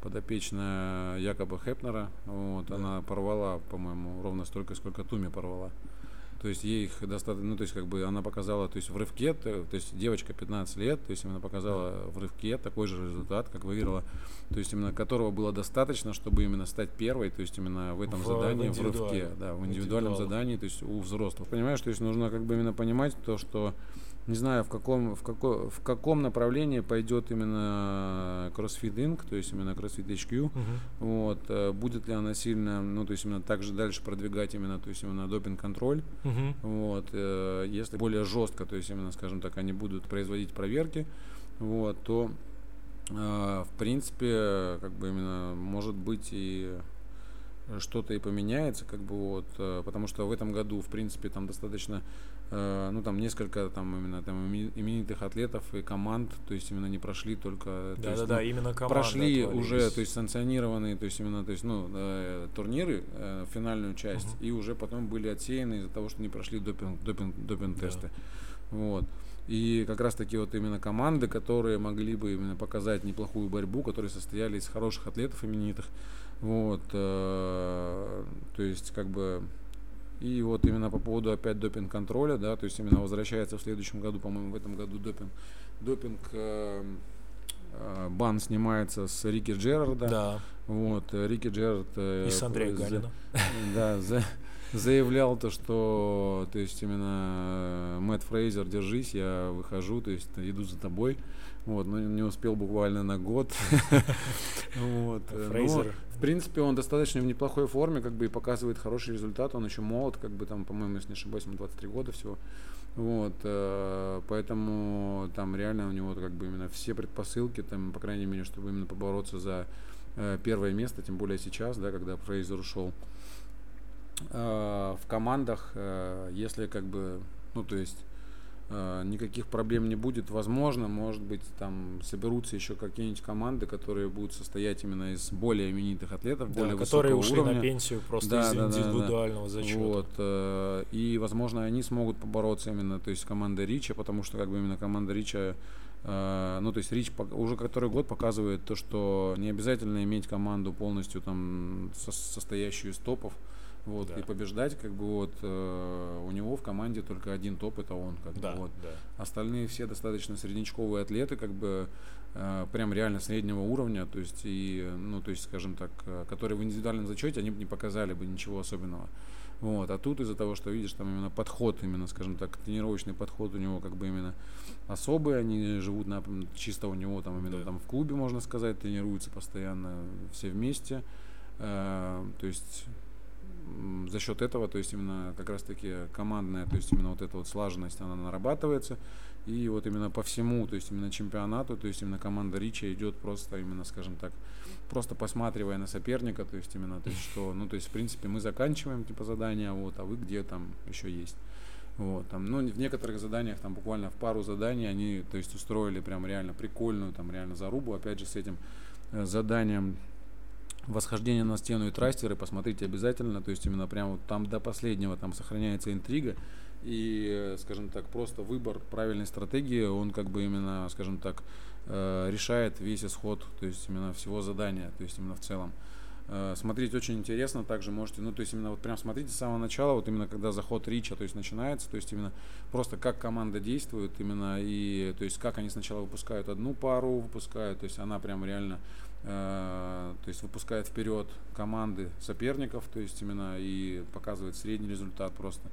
B: подопечная якобы Хепнера, вот, да. она порвала, по-моему, ровно столько, сколько Туми порвала. То есть ей их достаточно, ну, то есть как бы она показала, то есть в рывке, то, то есть девочка 15 лет, то есть она показала в рывке такой же результат, как выиграла, то есть именно которого было достаточно, чтобы именно стать первой, то есть именно в этом в, задании, в рывке, да, в индивидуальном задании, то есть у взрослых. Понимаешь, то есть нужно как бы именно понимать то, что не знаю, в каком, в, како, в каком направлении пойдет именно CrossFit Inc., то есть именно CrossFit HQ. Uh-huh. Вот, э, будет ли она сильно, ну, то есть именно также дальше продвигать именно, то есть именно допинг-контроль. Uh-huh. Вот, э, если более жестко, то есть именно, скажем так, они будут производить проверки, вот, то э, в принципе, как бы именно может быть и что-то и поменяется, как бы вот, потому что в этом году, в принципе, там достаточно Э, ну там несколько там именно там именитых атлетов и команд, то есть именно не прошли только,
A: да,
B: есть,
A: да,
B: ну,
A: да, именно команды
B: прошли уже, то есть санкционированные, то есть именно, то есть ну э, турниры, э, финальную часть, uh-huh. и уже потом были отсеяны из-за того, что не прошли допинг, допинг, допинг тесты, да. вот. И как раз таки вот именно команды, которые могли бы именно показать неплохую борьбу, которые состояли из хороших атлетов именитых, вот, э, то есть как бы и вот именно по поводу опять допинг-контроля, да, то есть именно возвращается в следующем году, по-моему, в этом году допинг, допинг э, э, бан снимается с Рики Джерарда.
A: Да.
B: Вот, Рики Джерард...
A: Э, И с Андреем Галином.
B: Да, за, заявлял то, что, то есть именно э, Мэтт Фрейзер, держись, я выхожу, то есть иду за тобой. Вот, но не успел буквально на год. вот. Фрейзер. в принципе, он достаточно в неплохой форме, как бы и показывает хороший результат. Он еще молод, как бы там, по-моему, если не ошибаюсь, ему 23 года всего. Вот, э, поэтому там реально у него как бы именно все предпосылки, там, по крайней мере, чтобы именно побороться за э, первое место, тем более сейчас, да, когда Фрейзер ушел. Э, в командах, э, если как бы, ну, то есть Э, никаких проблем не будет. Возможно, может быть, там соберутся еще какие-нибудь команды, которые будут состоять именно из более именитых атлетов, да, более
A: которые ушли
B: уровня.
A: на пенсию просто да, из да, индивидуального да, да. зачета.
B: Вот, э, и, возможно, они смогут побороться именно, то есть команда Рича, потому что как бы именно команда Рича Uh, ну, то есть Рич уже который год показывает то, что не обязательно иметь команду полностью там со состоящую из топов. Вот, да. и побеждать, как бы вот э, у него в команде только один топ, это он, как да, бы вот. Да. Остальные все достаточно среднячковые атлеты, как бы э, прям реально среднего уровня, то есть и, ну, то есть, скажем так, э, которые в индивидуальном зачете, они бы не показали бы ничего особенного. Вот, а тут из-за того, что видишь, там именно подход, именно, скажем так, тренировочный подход у него как бы именно особый, они живут на, чисто у него там именно да. там в клубе, можно сказать, тренируются постоянно все вместе. Э, то есть за счет этого, то есть именно как раз таки командная, то есть именно вот эта вот слаженность, она нарабатывается. И вот именно по всему, то есть именно чемпионату, то есть именно команда Рича идет просто именно, скажем так, просто посматривая на соперника, то есть именно, то есть что, ну то есть в принципе мы заканчиваем типа задания, вот, а вы где там еще есть. Вот, там, ну, в некоторых заданиях, там, буквально в пару заданий они, то есть, устроили прям реально прикольную, там, реально зарубу, опять же, с этим э, заданием восхождение на стену и трастеры, посмотрите обязательно, то есть именно прямо вот там до последнего там сохраняется интрига, и, скажем так, просто выбор правильной стратегии, он как бы именно, скажем так, э, решает весь исход, то есть именно всего задания, то есть именно в целом. Э, смотреть очень интересно, также можете, ну, то есть именно вот прям смотрите с самого начала, вот именно когда заход Рича, то есть начинается, то есть именно просто как команда действует, именно и, то есть как они сначала выпускают одну пару, выпускают, то есть она прям реально, э, то есть выпускает вперед команды соперников, то есть именно и показывает средний результат просто.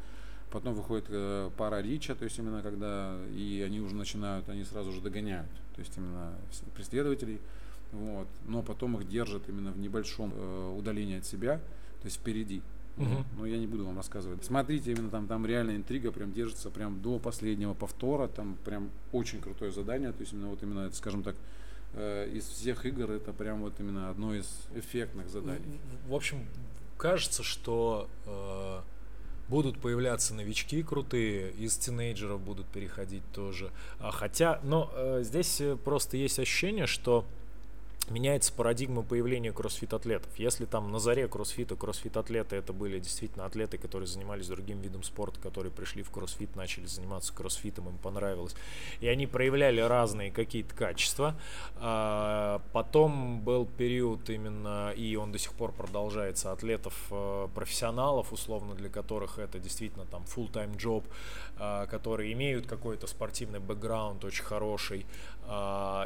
B: Потом выходит э, пара Рича, то есть именно когда и они уже начинают, они сразу же догоняют, то есть именно преследователей, вот, но потом их держат именно в небольшом э, удалении от себя, то есть впереди. Угу. Но я не буду вам рассказывать. Смотрите, именно там, там реальная интрига прям держится прям до последнего повтора, там прям очень крутое задание, то есть именно вот именно, скажем так, э, из всех игр это прям вот именно одно из эффектных заданий.
A: В общем, кажется, что э, будут появляться новички крутые, из тинейджеров будут переходить тоже. А хотя, но э, здесь э, просто есть ощущение, что меняется парадигма появления кроссфит-атлетов. Если там на заре кроссфита кроссфит-атлеты это были действительно атлеты, которые занимались другим видом спорта, которые пришли в кроссфит, начали заниматься кроссфитом, им понравилось, и они проявляли разные какие-то качества. А потом был период именно, и он до сих пор продолжается, атлетов-профессионалов, э, условно, для которых это действительно там full-time job, а, которые имеют какой-то спортивный бэкграунд очень хороший,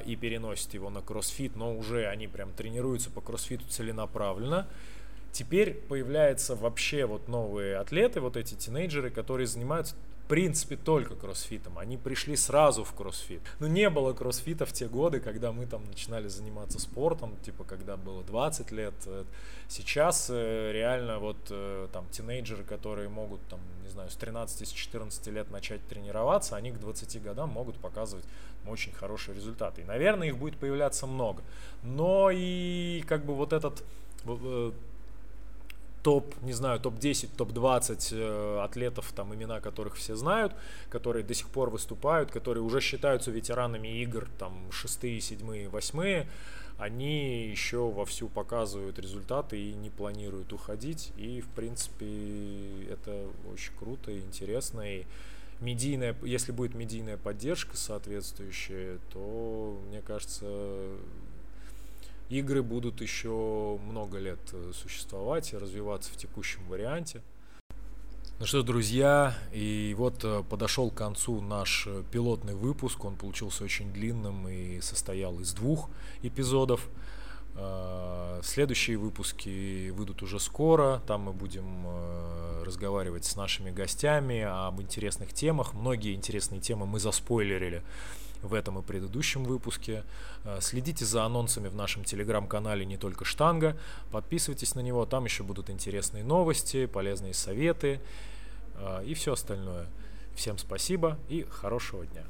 A: и переносят его на кроссфит, но уже они прям тренируются по кроссфиту целенаправленно. Теперь появляются вообще вот новые атлеты, вот эти тинейджеры, которые занимаются принципе только кроссфитом. Они пришли сразу в кроссфит. Но ну, не было кроссфита в те годы, когда мы там начинали заниматься спортом, типа когда было 20 лет. Сейчас э, реально вот э, там тинейджеры, которые могут там, не знаю, с 13-14 лет начать тренироваться, они к 20 годам могут показывать очень хорошие результаты. И, наверное, их будет появляться много. Но и как бы вот этот э, топ, не знаю, топ-10, топ-20 э, атлетов, там имена которых все знают, которые до сих пор выступают, которые уже считаются ветеранами игр, там, шестые, седьмые, восьмые, они еще вовсю показывают результаты и не планируют уходить. И, в принципе, это очень круто и интересно. И медийная, если будет медийная поддержка соответствующая, то, мне кажется, игры будут еще много лет э, существовать и развиваться в текущем варианте. Ну что, друзья, и вот э, подошел к концу наш э, пилотный выпуск. Он получился очень длинным и состоял из двух эпизодов. Следующие выпуски выйдут уже скоро. Там мы будем разговаривать с нашими гостями об интересных темах. Многие интересные темы мы заспойлерили в этом и предыдущем выпуске. Э, следите за анонсами в нашем телеграм-канале «Не только штанга». Подписывайтесь на него, там еще будут интересные новости, полезные советы э, и все остальное. Всем спасибо и хорошего дня.